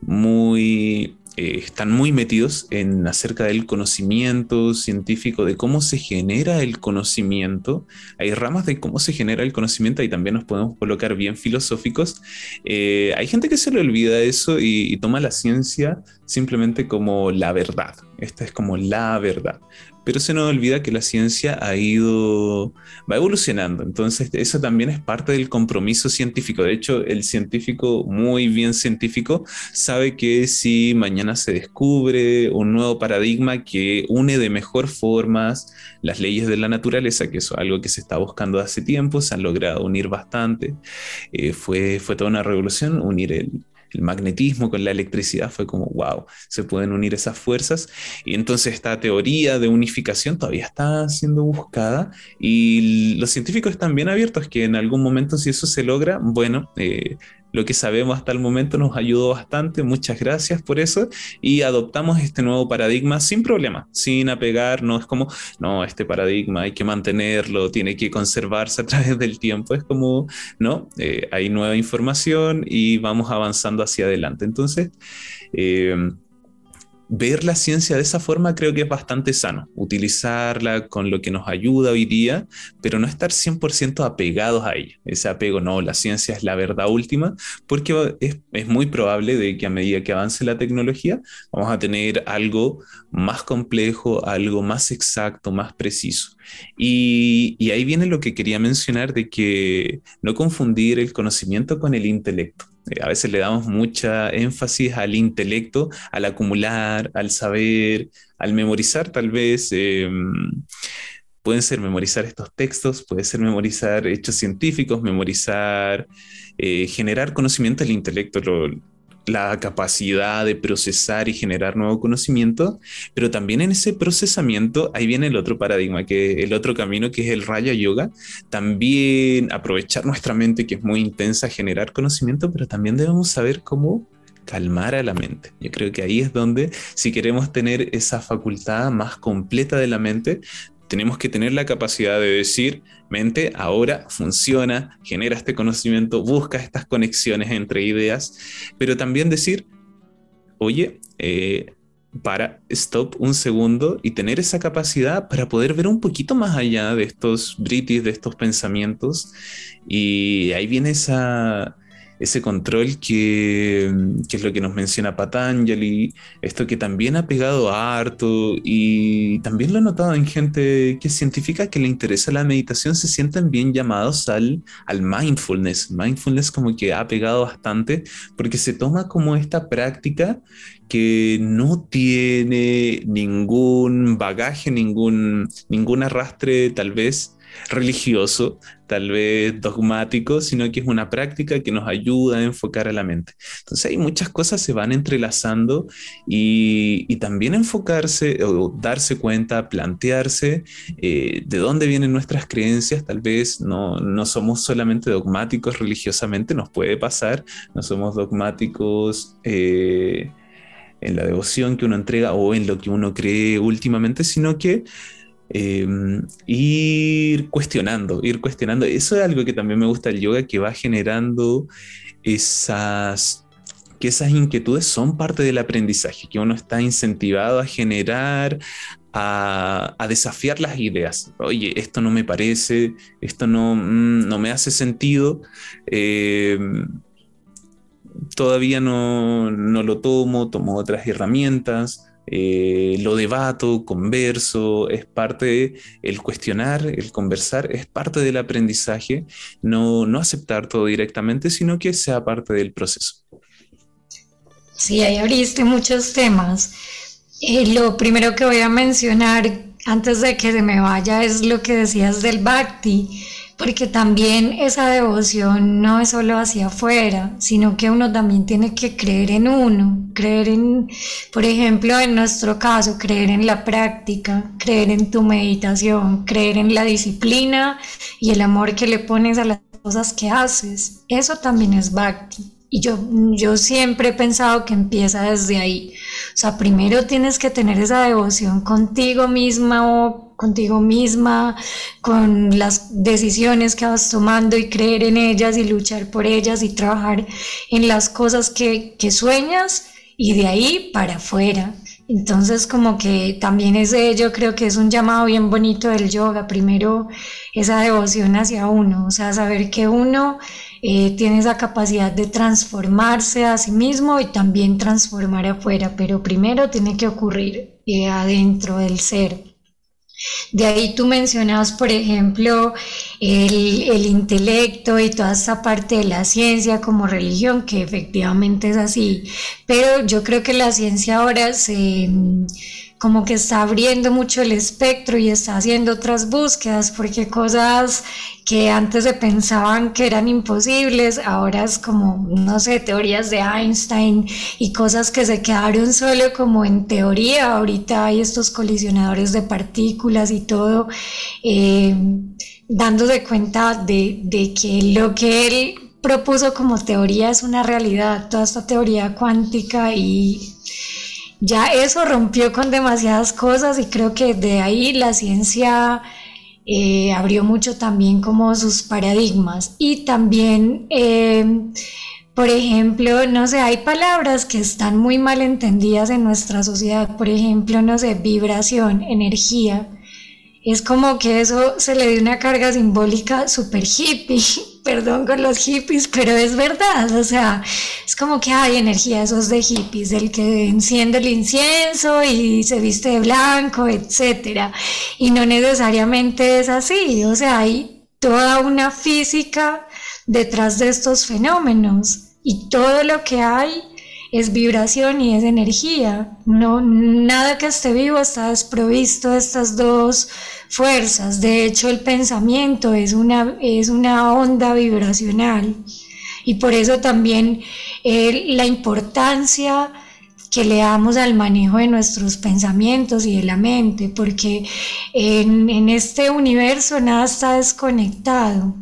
muy eh, están muy metidos en acerca del conocimiento científico, de cómo se genera el conocimiento. Hay ramas de cómo se genera el conocimiento y también nos podemos colocar bien filosóficos. Eh, hay gente que se le olvida eso y, y toma la ciencia simplemente como la verdad. Esta es como la verdad pero se nos olvida que la ciencia ha ido, va evolucionando, entonces eso también es parte del compromiso científico. De hecho, el científico, muy bien científico, sabe que si mañana se descubre un nuevo paradigma que une de mejor formas las leyes de la naturaleza, que eso es algo que se está buscando hace tiempo, se han logrado unir bastante, eh, fue, fue toda una revolución unir el, el magnetismo con la electricidad fue como, wow, se pueden unir esas fuerzas. Y entonces esta teoría de unificación todavía está siendo buscada y los científicos están bien abiertos que en algún momento si eso se logra, bueno, eh, lo que sabemos hasta el momento nos ayudó bastante, muchas gracias por eso y adoptamos este nuevo paradigma sin problema, sin apegar, no es como, no, este paradigma hay que mantenerlo, tiene que conservarse a través del tiempo, es como, no, eh, hay nueva información y vamos avanzando hacia adelante. Entonces, eh, ver la ciencia de esa forma creo que es bastante sano, utilizarla con lo que nos ayuda hoy día, pero no estar 100% apegados a ella. Ese apego, no, la ciencia es la verdad última, porque es, es, muy probable de que a medida que avance la tecnología vamos a tener algo más complejo, algo más exacto, más preciso. Y, y ahí viene lo que quería mencionar de que no confundir el conocimiento con el intelecto. Eh, a veces le damos mucha énfasis al intelecto, al acumular, al saber, al memorizar tal vez. Em, pueden ser memorizar estos textos, puede ser memorizar hechos científicos, memorizar, eh, generar conocimiento del intelecto, la capacidad de procesar y generar nuevo conocimiento, pero también en ese procesamiento, ahí viene el otro paradigma, que el otro camino que es el Raya Yoga, también aprovechar nuestra mente que es muy intensa, generar conocimiento, pero también debemos saber cómo calmar a la mente. Yo creo que ahí es donde, si queremos tener esa facultad más completa de la mente, tenemos que tener la capacidad de decir, mente, ahora funciona, genera este conocimiento, busca estas conexiones entre ideas, pero también decir, oye, eh, para, stop un segundo y tener esa capacidad para poder ver un poquito más allá de estos britis, de estos pensamientos. Y ahí viene esa, ese control que, que, es lo que nos menciona Patanjali, esto que también ha pegado a harto y también lo he notado en gente que es científica que le interesa la meditación, se sienten bien llamados al, al mindfulness. Mindfulness como que ha pegado bastante porque se toma como esta práctica que no tiene ningún bagaje, ningún, ningún arrastre tal vez religioso, tal vez dogmático, sino que es una práctica que nos ayuda a enfocar a la mente. Entonces hay muchas cosas se van entrelazando y, también enfocarse o darse cuenta, plantearse eh, de dónde vienen nuestras creencias, tal vez no, no somos solamente dogmáticos religiosamente, nos puede pasar, no somos dogmáticos. Eh, en la devoción que uno entrega o en lo que uno cree últimamente, sino que Em, ir cuestionando, ir cuestionando. Eso es algo que también me gusta del yoga, que va generando esas, que esas inquietudes son parte del aprendizaje, que uno está incentivado a generar, a, desafiar las ideas. Oye, esto no me parece, esto no, mm, no me hace sentido. Em, todavía no, no, lo tomo, tomo otras herramientas. Eh, lo debato, converso, es parte del el cuestionar, el conversar, es parte del aprendizaje, no, no aceptar todo directamente, sino que sea parte del proceso. Sí, ahí abriste muchos temas. Eh, lo primero que voy a mencionar antes de que se me vaya es lo que decías del bhakti porque también esa devoción no es solo hacia afuera, sino que uno también tiene que creer en uno, creer en, por ejemplo, en nuestro caso, creer en la práctica, creer en tu meditación, creer en la disciplina y el amor que le pones a las cosas que haces. Eso también es bhakti. Y yo, yo siempre he pensado que empieza desde ahí. O sea, primero tienes que tener esa devoción contigo misma contigo misma, con las decisiones que vas tomando y creer en ellas y luchar por ellas y trabajar en las cosas que, que sueñas y de ahí para afuera. Entonces como que también es yo creo que es un llamado bien bonito del yoga. Primero esa devoción hacia uno, o sea, saber que uno eh, tiene esa capacidad de transformarse a sí mismo y también transformar afuera, pero primero tiene que ocurrir eh, adentro del ser. De ahí tú mencionabas, por ejemplo, el, el, intelecto y toda esta parte de la ciencia como religión, que efectivamente es así, pero yo creo que la ciencia ahora se como que está abriendo mucho el espectro y está haciendo otras búsquedas, porque cosas que antes se pensaban que eran imposibles, ahora es como, no sé, teorías de Einstein y cosas que se quedaron solo como en teoría, ahorita hay estos colisionadores de partículas y todo, eh, dándose cuenta de, de que lo que él propuso como teoría es una realidad, toda esta teoría cuántica y ya eso rompió con demasiadas cosas y creo que de ahí la ciencia eh, abrió mucho también como sus paradigmas y también eh, por ejemplo, no sé, hay palabras que están muy mal entendidas en nuestra sociedad. Por ejemplo, no sé, vibración, energía. Es como que eso se le dio una carga simbólica súper hippie. Perdón con los hippies, pero es verdad. O sea, es como que hay energía, esos de hippies, el que enciende el incienso y se viste de blanco, etcétera. Y no necesariamente es así. O sea, hay toda una física detrás de estos fenómenos y todo lo que hay es vibración y es energía. No, nada que esté vivo está desprovisto de estas dos fuerzas. De hecho, el pensamiento es una, es una onda vibracional y por eso también eh, la importancia que le damos al manejo de nuestros pensamientos y de la mente, porque en, en este universo nada está desconectado.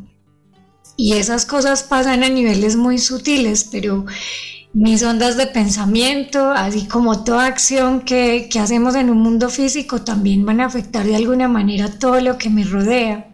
Y esas cosas pasan a niveles muy sutiles, pero mis ondas de pensamiento, así como toda acción que, que, hacemos en un mundo físico, también van a afectar de alguna manera todo lo que me rodea.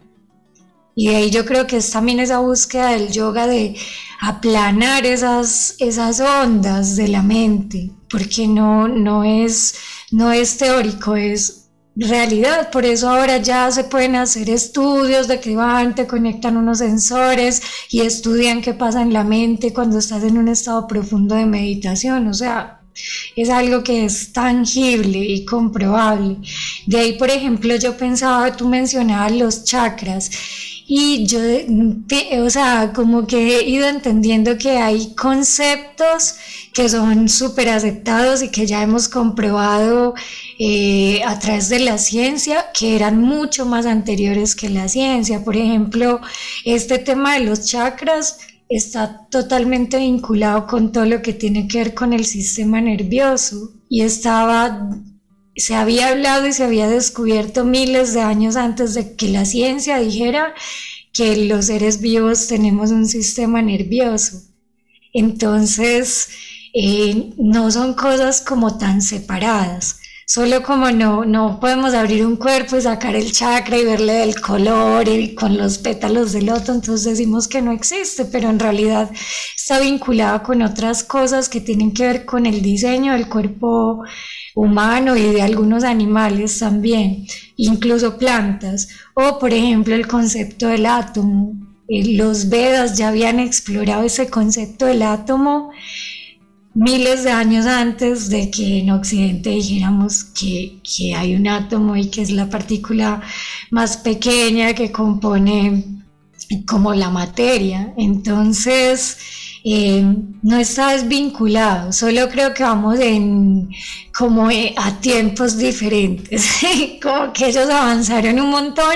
Y de ahí yo creo que es también esa búsqueda del yoga de aplanar esas, esas ondas de la mente, porque no, no, es, no es teórico, es realidad. Por eso ahora ya se pueden hacer estudios de que van, te conectan unos sensores y estudian qué pasa en la mente cuando estás en un estado profundo de meditación. O sea, es algo que es tangible y comprobable. De ahí, por ejemplo, yo pensaba, tú mencionabas los chakras y yo, o sea, como que he ido entendiendo que hay conceptos que son súper aceptados y que ya hemos comprobado eh, a través de la ciencia que eran mucho más anteriores que la ciencia. Por ejemplo, este tema de los chakras está totalmente vinculado con todo lo que tiene que ver con el sistema nervioso y estaba se había hablado y se había descubierto miles de años antes de que la ciencia dijera que los seres vivos tenemos un sistema nervioso. Entonces, eh, no son cosas como tan separadas. Solo como no, no podemos abrir un cuerpo y sacar el chakra y verle del color y con los pétalos del loto, entonces decimos que no existe, pero en realidad está vinculado con otras cosas que tienen que ver con el diseño del cuerpo humano y de algunos animales también, incluso plantas, o por ejemplo el concepto del átomo. Eh, los Vedas ya habían explorado ese concepto del átomo miles de años antes de que en Occidente dijéramos que, que, hay un átomo y que es la partícula más pequeña que compone como la materia. Entonces, eh, no está desvinculado, solo creo que vamos en como eh, a tiempos diferentes, como que ellos avanzaron un montón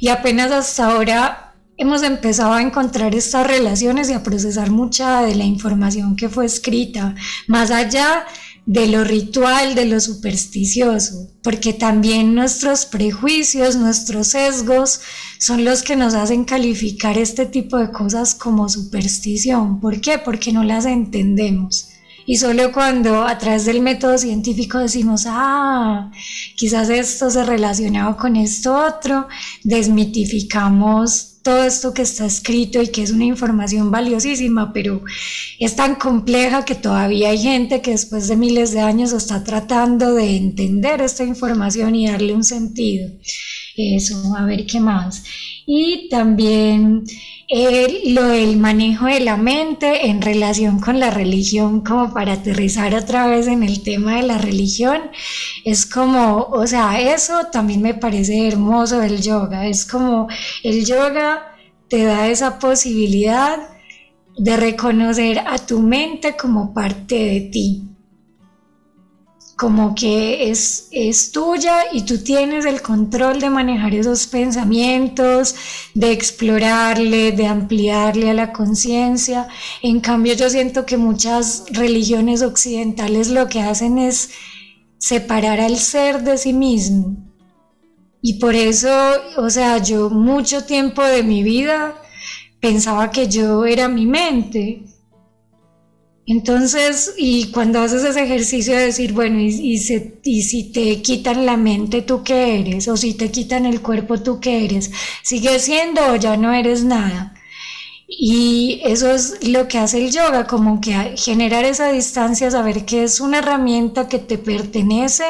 y apenas hasta ahora hemos empezado a encontrar estas relaciones y a procesar mucha de la información que fue escrita, más allá de lo ritual, de lo supersticioso, porque también nuestros prejuicios, nuestros sesgos son los que nos hacen calificar este tipo de cosas como superstición. ¿Por qué? Porque no las entendemos. Y solo cuando a través del método científico decimos, ah, quizás esto se relacionaba con esto otro, desmitificamos todo esto que está escrito y que es una información valiosísima, pero es tan compleja que todavía hay gente que después de miles de años está tratando de entender esta información y darle un sentido. Eso, a ver qué más. Y también el, lo del manejo de la mente en relación con la religión, como para aterrizar otra vez en el tema de la religión, es como, o sea, eso también me parece hermoso del yoga, es como el yoga te da esa posibilidad de reconocer a tu mente como parte de ti como que es, es tuya y tú tienes el control de manejar esos pensamientos, de explorarle, de ampliarle a la conciencia. En cambio, yo siento que muchas religiones occidentales lo que hacen es separar al ser de sí mismo. Y por eso, o sea, yo mucho tiempo de mi vida pensaba que yo era mi mente entonces, y cuando haces ese ejercicio de decir, bueno, y, y, si te quitan la mente, ¿tú qué eres? O si te quitan el cuerpo, ¿tú qué eres? ¿Sigues siendo o ya no eres nada? Y eso es lo que hace el yoga, como que generar esa distancia, saber que es una herramienta que te pertenece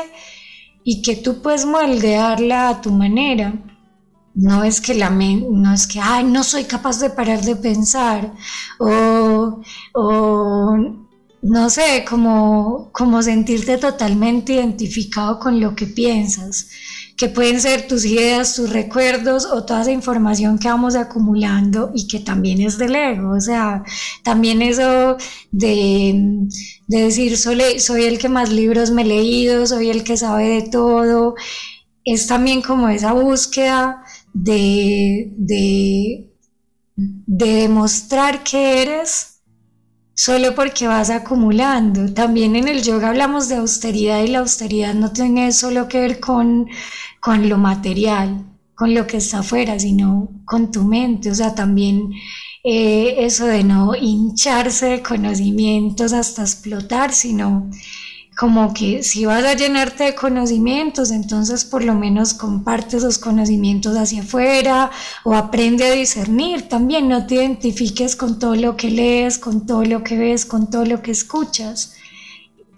y que tú puedes moldearla a tu manera. No es que la no es que ay, no soy capaz de parar de pensar o, o no sé, como, como sentirte totalmente identificado con lo que piensas que pueden ser tus ideas, tus recuerdos o toda esa información que vamos acumulando y que también es del ego. O sea, también eso de, decir soy, soy el que más libros me he leído, soy el que sabe de todo, es también como esa búsqueda de, de, de demostrar que eres solo porque vas acumulando. También en el yoga hablamos de austeridad y la austeridad no tiene solo que ver con, con lo material, con lo que está afuera, sino con tu mente. O sea, también eh, eso de no hincharse de conocimientos hasta explotar, sino como que si vas a llenarte de conocimientos, entonces por lo menos comparte esos conocimientos hacia afuera o aprende a discernir también, no te identifiques con todo lo que lees, con todo lo que ves, con todo lo que escuchas.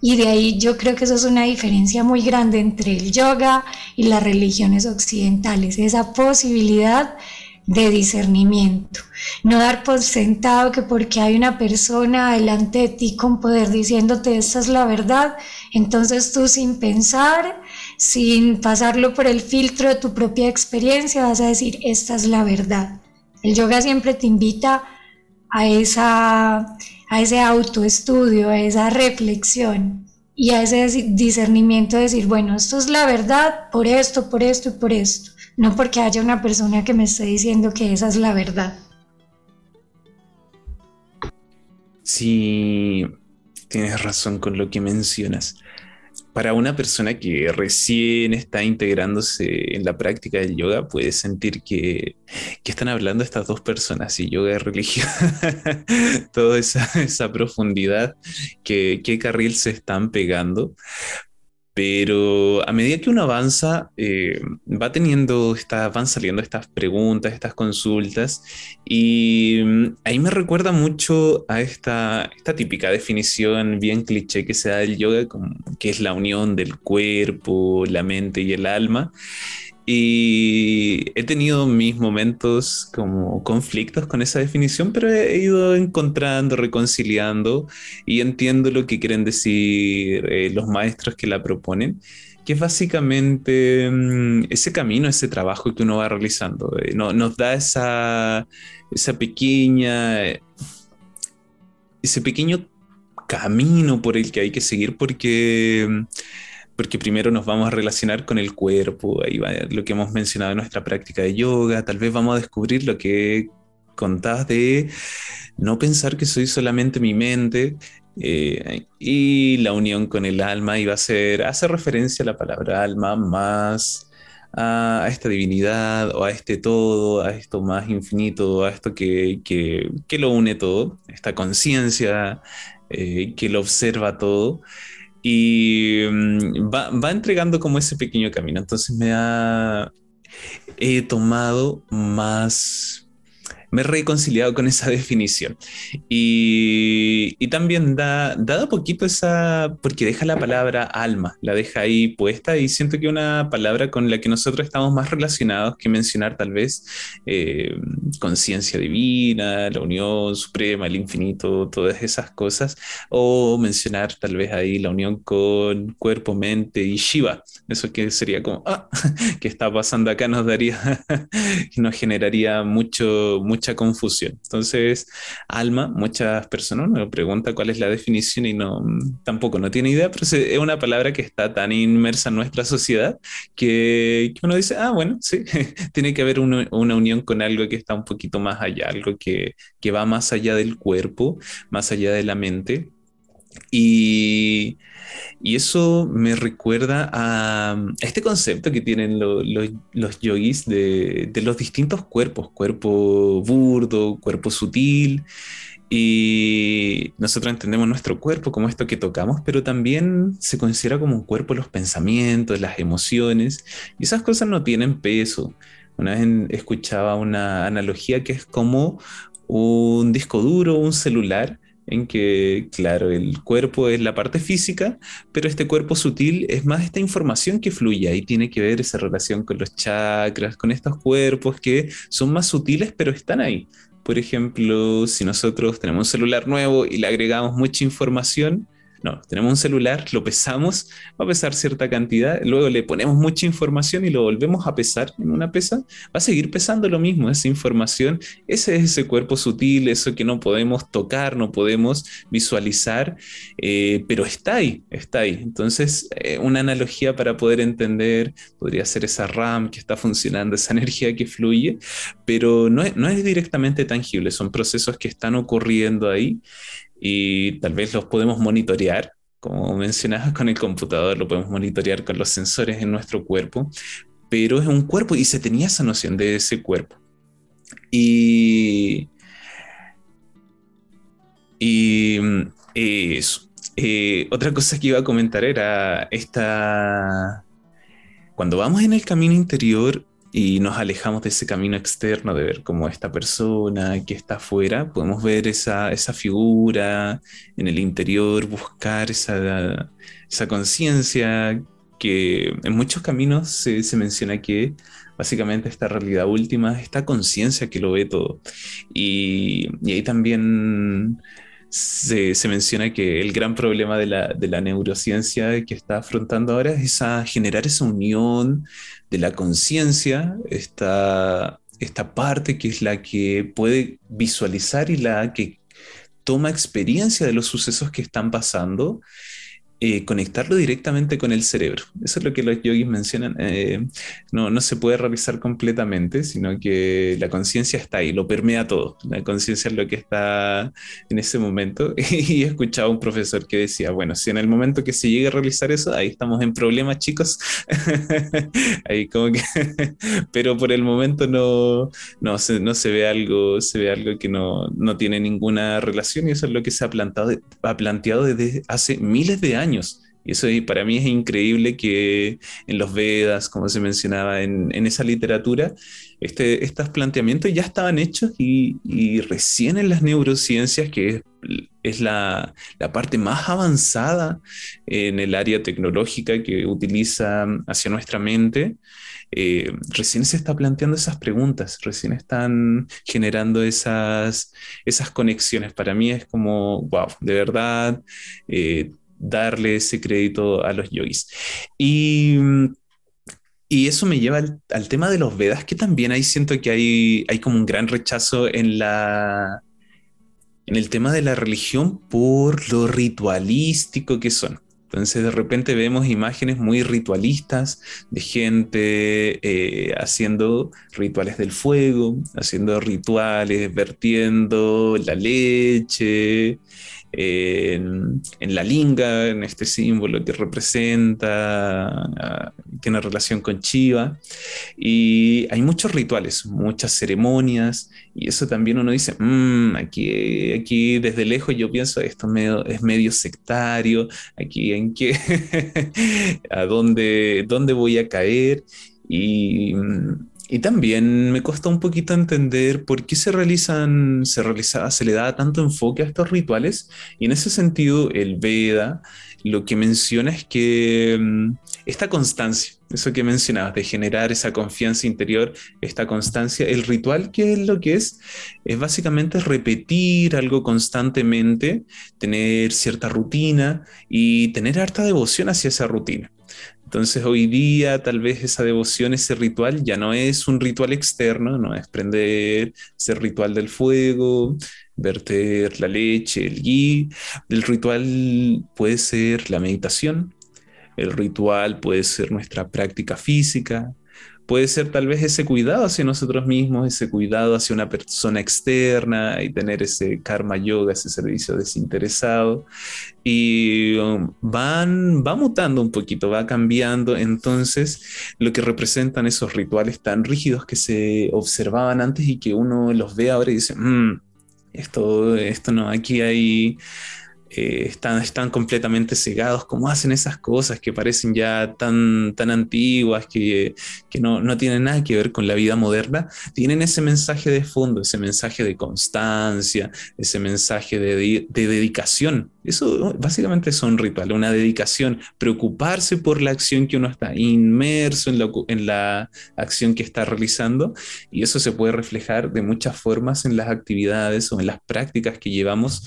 Y de ahí yo creo que eso es una diferencia muy grande entre el yoga y las religiones occidentales, esa posibilidad de discernimiento. No dar por sentado que porque hay una persona delante de ti con poder diciéndote esta es la verdad, entonces tú sin pensar, sin pasarlo por el filtro de tu propia experiencia, vas a decir esta es la verdad. El yoga siempre te invita a, esa, a ese autoestudio, a esa reflexión y a ese discernimiento de decir, bueno, esto es la verdad por esto, por esto y por esto no porque haya una persona que me esté diciendo que esa es la verdad. Sí, tienes razón con lo que mencionas. Para una persona que recién está integrándose en la práctica del yoga, puede sentir que, están hablando estas dos personas, y yoga y religión, toda esa, esa profundidad, que, qué carril se están pegando. Pero a medida que uno avanza, eh, va teniendo, van saliendo estas preguntas, estas consultas, y mm, ahí me recuerda mucho a esta, esta típica definición bien cliché que se da del yoga, que es la unión del cuerpo, la mente y el alma. Y he tenido mis momentos como conflictos con esa definición, pero he ido encontrando, reconciliando y entiendo lo que quieren decir eh, los maestros que la proponen, que es básicamente mm, ese camino, ese trabajo que uno va realizando. Eh, nos da esa, esa pequeña, ese pequeño camino por el que hay que seguir porque porque primero nos vamos a relacionar con el cuerpo, ahí va lo que hemos mencionado en nuestra práctica de yoga, tal vez vamos a descubrir lo que contás de no pensar que soy solamente mi mente eh, y la unión con el alma iba a ser, hace referencia a la palabra alma más a, esta divinidad o a este todo, a esto más infinito, a esto que, que, que lo une todo, esta conciencia eh, que lo observa todo y mm, va, entregando como ese pequeño camino. Entonces me ha he tomado más me he reconciliado con esa definición. Y, y también da, dado poquito esa, porque deja la palabra alma, la deja ahí puesta y siento que una palabra con la que nosotros estamos más relacionados que mencionar tal vez eh, conciencia divina, la unión suprema, el infinito, todas esas cosas, o mencionar tal vez ahí la unión con cuerpo, mente y Shiva. Eso que sería como, ah, ¿qué está pasando acá? Nos daría, nos generaría mucho, mucho mucha confusión. Entonces, alma, muchas personas me preguntan cuál es la definición y no, tampoco no tiene idea, pero es una palabra que está tan inmersa en nuestra sociedad que, uno dice, ah, bueno, sí, tiene que haber una, unión con algo que está un poquito más allá, algo que, que va más allá del cuerpo, más allá de la mente. Y, eso me recuerda a, este concepto que tienen los yogis de, de, los distintos cuerpos, cuerpo burdo, cuerpo sutil. Y nosotros entendemos nuestro cuerpo como esto que tocamos, pero también se considera como un cuerpo los pensamientos, las emociones, y esas cosas no tienen peso. Una vez escuchaba una analogía que es como un disco duro, un celular, en que, claro, el cuerpo es la parte física, pero este cuerpo sutil es más esta información que fluye y tiene que ver esa relación con los chakras, con estos cuerpos que son más sutiles, pero están ahí. Por ejemplo, si nosotros tenemos un celular nuevo y le agregamos mucha información, no, tenemos un celular, lo pesamos, va a pesar cierta cantidad, luego le ponemos mucha información y lo volvemos a pesar en una pesa, va a seguir pesando lo mismo, esa información, ese es ese cuerpo sutil, eso que no podemos tocar, no podemos visualizar, eh, pero está ahí, está ahí. Entonces, eh, una analogía para poder entender podría ser esa RAM que está funcionando, esa energía que fluye, pero no no es directamente tangible, son procesos que están ocurriendo ahí y tal vez los podemos monitorear, como mencionabas con el computador, lo podemos monitorear con los sensores en nuestro cuerpo, pero es un cuerpo y se tenía esa noción de ese cuerpo. Y, y eso. Eh, otra cosa que iba a comentar era esta... Cuando vamos en el camino interior, y nos alejamos de ese camino externo de ver cómo esta persona que está afuera, podemos ver esa, esa figura en el interior, buscar esa, esa conciencia que en muchos caminos se, se, menciona que básicamente esta realidad última, esta conciencia que lo ve todo. Y, y ahí también se, se, menciona que el gran problema de la, de la neurociencia que está afrontando ahora es generar esa unión de la conciencia, esta, esta parte que es la que puede visualizar y la que toma experiencia de los sucesos que están pasando eh, conectarlo directamente con el cerebro. Eso es lo que los yogis mencionan. Eh, no, no, se puede realizar completamente, sino que la conciencia está ahí, lo permea todo. La conciencia es lo que está en ese momento. y he escuchado a un profesor que decía, bueno, si en el momento que se llegue a realizar eso, ahí estamos en problemas, chicos. ahí como que... Pero por el momento no, no, se, no se ve algo, se ve algo que no, no tiene ninguna relación y eso es lo que se ha, plantado, ha planteado desde hace miles de años Y eso para mí es increíble que en los Vedas, como se mencionaba en, esa literatura, este, estos planteamientos ya estaban hechos y, recién en las neurociencias, que es, la, parte más avanzada en el área tecnológica que utiliza hacia nuestra mente, eh, recién se está planteando esas preguntas, recién están generando esas, esas conexiones. Para mí es como, wow, de verdad. Eh, darle ese crédito a los yogis. Y, y eso me lleva al, tema de los Vedas, que también ahí siento que hay, hay como un gran rechazo en la en el tema de la religión por lo ritualístico que son. Entonces de repente vemos imágenes muy ritualistas de gente eh, haciendo rituales del fuego, haciendo rituales, vertiendo la leche, en, la linga, en este símbolo que representa, ah, tiene relación con Chiva. Y hay muchos rituales, muchas ceremonias, y eso también uno dice, mm, aquí, aquí desde lejos yo pienso, esto es medio, es medio sectario, aquí en qué, a dónde, dónde voy a caer. Y, y también me costó un poquito entender por qué se realizan, se realiza, se le da tanto enfoque a estos rituales. Y en ese sentido, el Veda lo que menciona es que mm, esta constancia, eso que mencionabas, de generar esa confianza interior, esta constancia, el ritual, ¿qué es lo que es? Es básicamente repetir algo constantemente, tener cierta rutina y tener harta devoción hacia esa rutina. Entonces hoy día tal vez esa devoción, ese ritual ya no es un ritual externo, no es prender ese ritual del fuego, verter la leche, el ghee. El ritual puede ser la meditación, el ritual puede ser nuestra práctica física, puede ser tal vez ese cuidado hacia nosotros mismos, ese cuidado hacia una persona externa y tener ese karma yoga, ese servicio desinteresado. Y um, van, va mutando un poquito, va cambiando. Entonces, lo que representan esos rituales tan rígidos que se observaban antes y que uno los ve ahora y dice, mm, esto, esto no, aquí hay eh, están, están completamente cegados, cómo hacen esas cosas que parecen ya tan, tan antiguas, que, que no, no, tienen nada que ver con la vida moderna, tienen ese mensaje de fondo, ese mensaje de constancia, ese mensaje de, de dedicación. Eso básicamente es un ritual, una dedicación, preocuparse por la acción que uno está inmerso en la, en la acción que está realizando y eso se puede reflejar de muchas formas en las actividades o en las prácticas que llevamos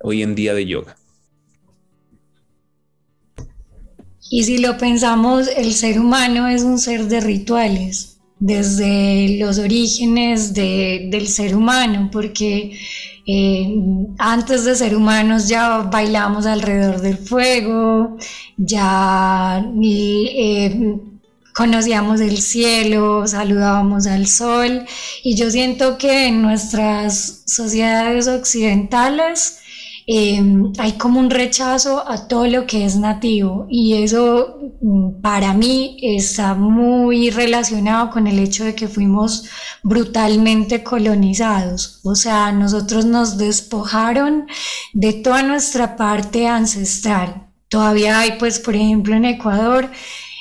hoy en día de yoga. Y si lo pensamos, el ser humano es un ser de rituales, desde los orígenes del ser humano, porque eh, antes de ser humanos ya bailamos alrededor del fuego, ya eh, conocíamos el cielo, saludábamos al sol, y yo siento que en nuestras sociedades occidentales, Em, hay como un rechazo a todo lo que es nativo y eso mm, para mí está muy relacionado con el hecho de que fuimos brutalmente colonizados. O sea, nosotros nos despojaron de toda nuestra parte ancestral. Todavía hay, pues, por ejemplo, en Ecuador,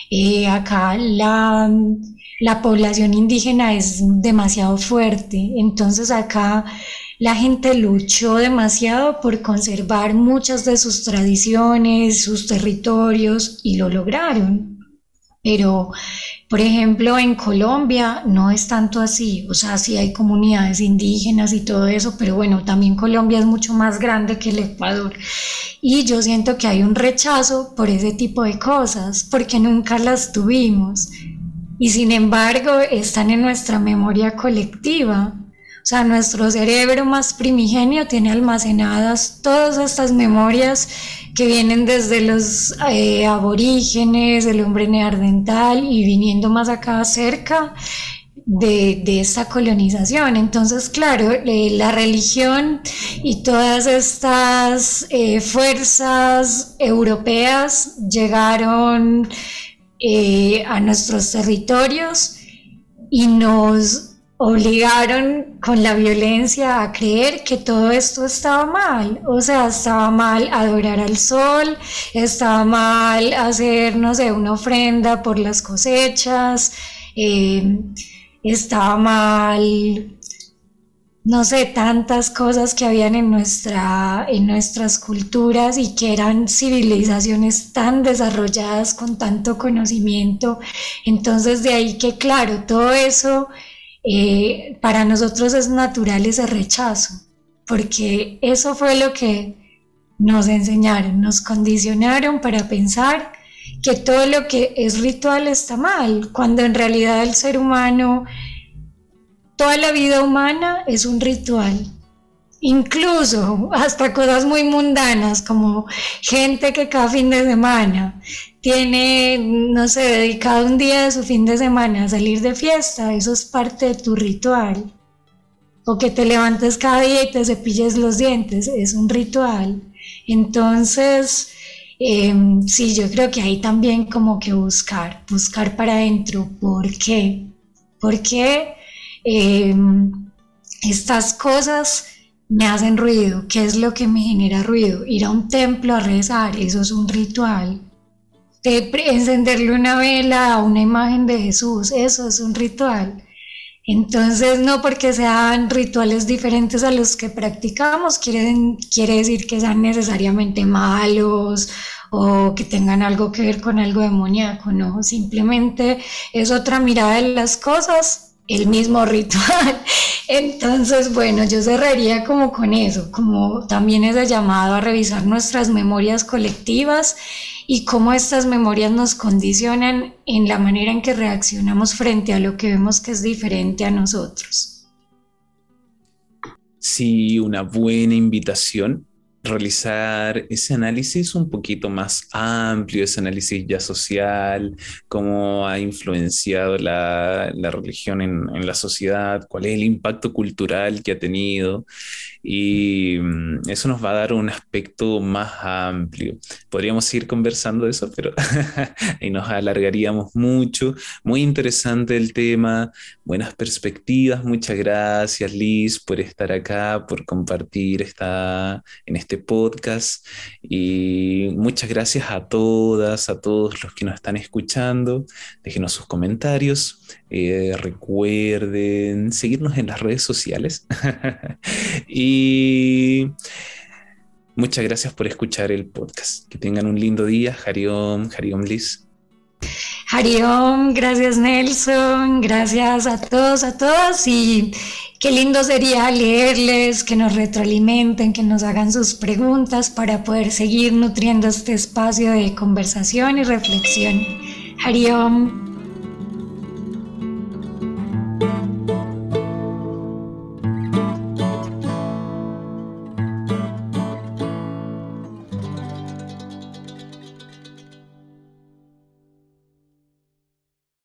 eh, acá la, la población indígena es demasiado fuerte. Entonces acá la gente luchó demasiado por conservar muchas de sus tradiciones, sus territorios y lo lograron. Pero, por ejemplo, en Colombia no es tanto así. O sea, sí hay comunidades indígenas y todo eso, pero bueno, también Colombia es mucho más grande que el Ecuador. Y yo siento que hay un rechazo por ese tipo de cosas, porque nunca las tuvimos. Y sin embargo, están en nuestra memoria colectiva. O sea, nuestro cerebro más primigenio tiene almacenadas todas estas memorias que vienen desde los eh, aborígenes, el hombre neandertal y viniendo más acá cerca de, esta colonización. Entonces, claro, eh, la religión y todas estas eh, fuerzas europeas llegaron a nuestros territorios y nos obligaron con la violencia a creer que todo esto estaba mal. O sea, estaba mal adorar al sol, estaba mal hacer, no sé, una ofrenda por las cosechas, eh, estaba mal, no sé, tantas cosas que habían en, nuestra, en nuestras culturas y que eran civilizaciones tan desarrolladas con tanto conocimiento. Entonces de ahí que, claro, todo eso eh, para nosotros es natural ese rechazo, porque eso fue lo que nos enseñaron, nos condicionaron para pensar que todo lo que es ritual está mal, cuando en realidad el ser humano, toda la vida humana es un ritual. Incluso hasta cosas muy mundanas como gente que cada fin de semana tiene, no sé, dedicado un día de su fin de semana a salir de fiesta, eso es parte de tu ritual. O que te levantes cada día y te cepilles los dientes, es un ritual. Entonces, em, sí, yo creo que hay también como que buscar, buscar para adentro. ¿Por qué? Porque em, estas cosas me hacen ruido. ¿Qué es lo que me genera ruido? Ir a un templo a rezar, eso es un ritual encenderle una vela a una imagen de Jesús, eso es un ritual. Entonces, no porque sean rituales diferentes a los que practicamos, quiere, quiere decir que sean necesariamente malos o que tengan algo que ver con algo demoníaco, no, simplemente es otra mirada de las cosas, el mismo ritual. Entonces, bueno, yo cerraría como con eso, como también ese llamado a revisar nuestras memorias colectivas y cómo estas memorias nos condicionan en la manera en que reaccionamos frente a lo que vemos que es diferente a nosotros. Sí, una buena invitación realizar ese análisis un poquito más amplio, ese análisis ya social, cómo ha influenciado la, religión en, en, la sociedad, cuál es el impacto cultural que ha tenido y mm, eso nos va a dar un aspecto más amplio. Podríamos ir conversando de eso, pero ahí nos alargaríamos mucho. Muy interesante el tema, buenas perspectivas. Muchas gracias, Liz, por estar acá, por compartir esta, en este podcast. Y muchas gracias a todas, a todos los que nos están escuchando. Déjenos sus comentarios. Eh, recuerden seguirnos en las redes sociales. y muchas gracias por escuchar el podcast. Que tengan un lindo día. Hariom, Hariom Liz. Hariom, gracias Nelson, gracias a todos, a todas y qué lindo sería leerles, que nos retroalimenten, que nos hagan sus preguntas para poder seguir nutriendo este espacio de conversación y reflexión. Hariom.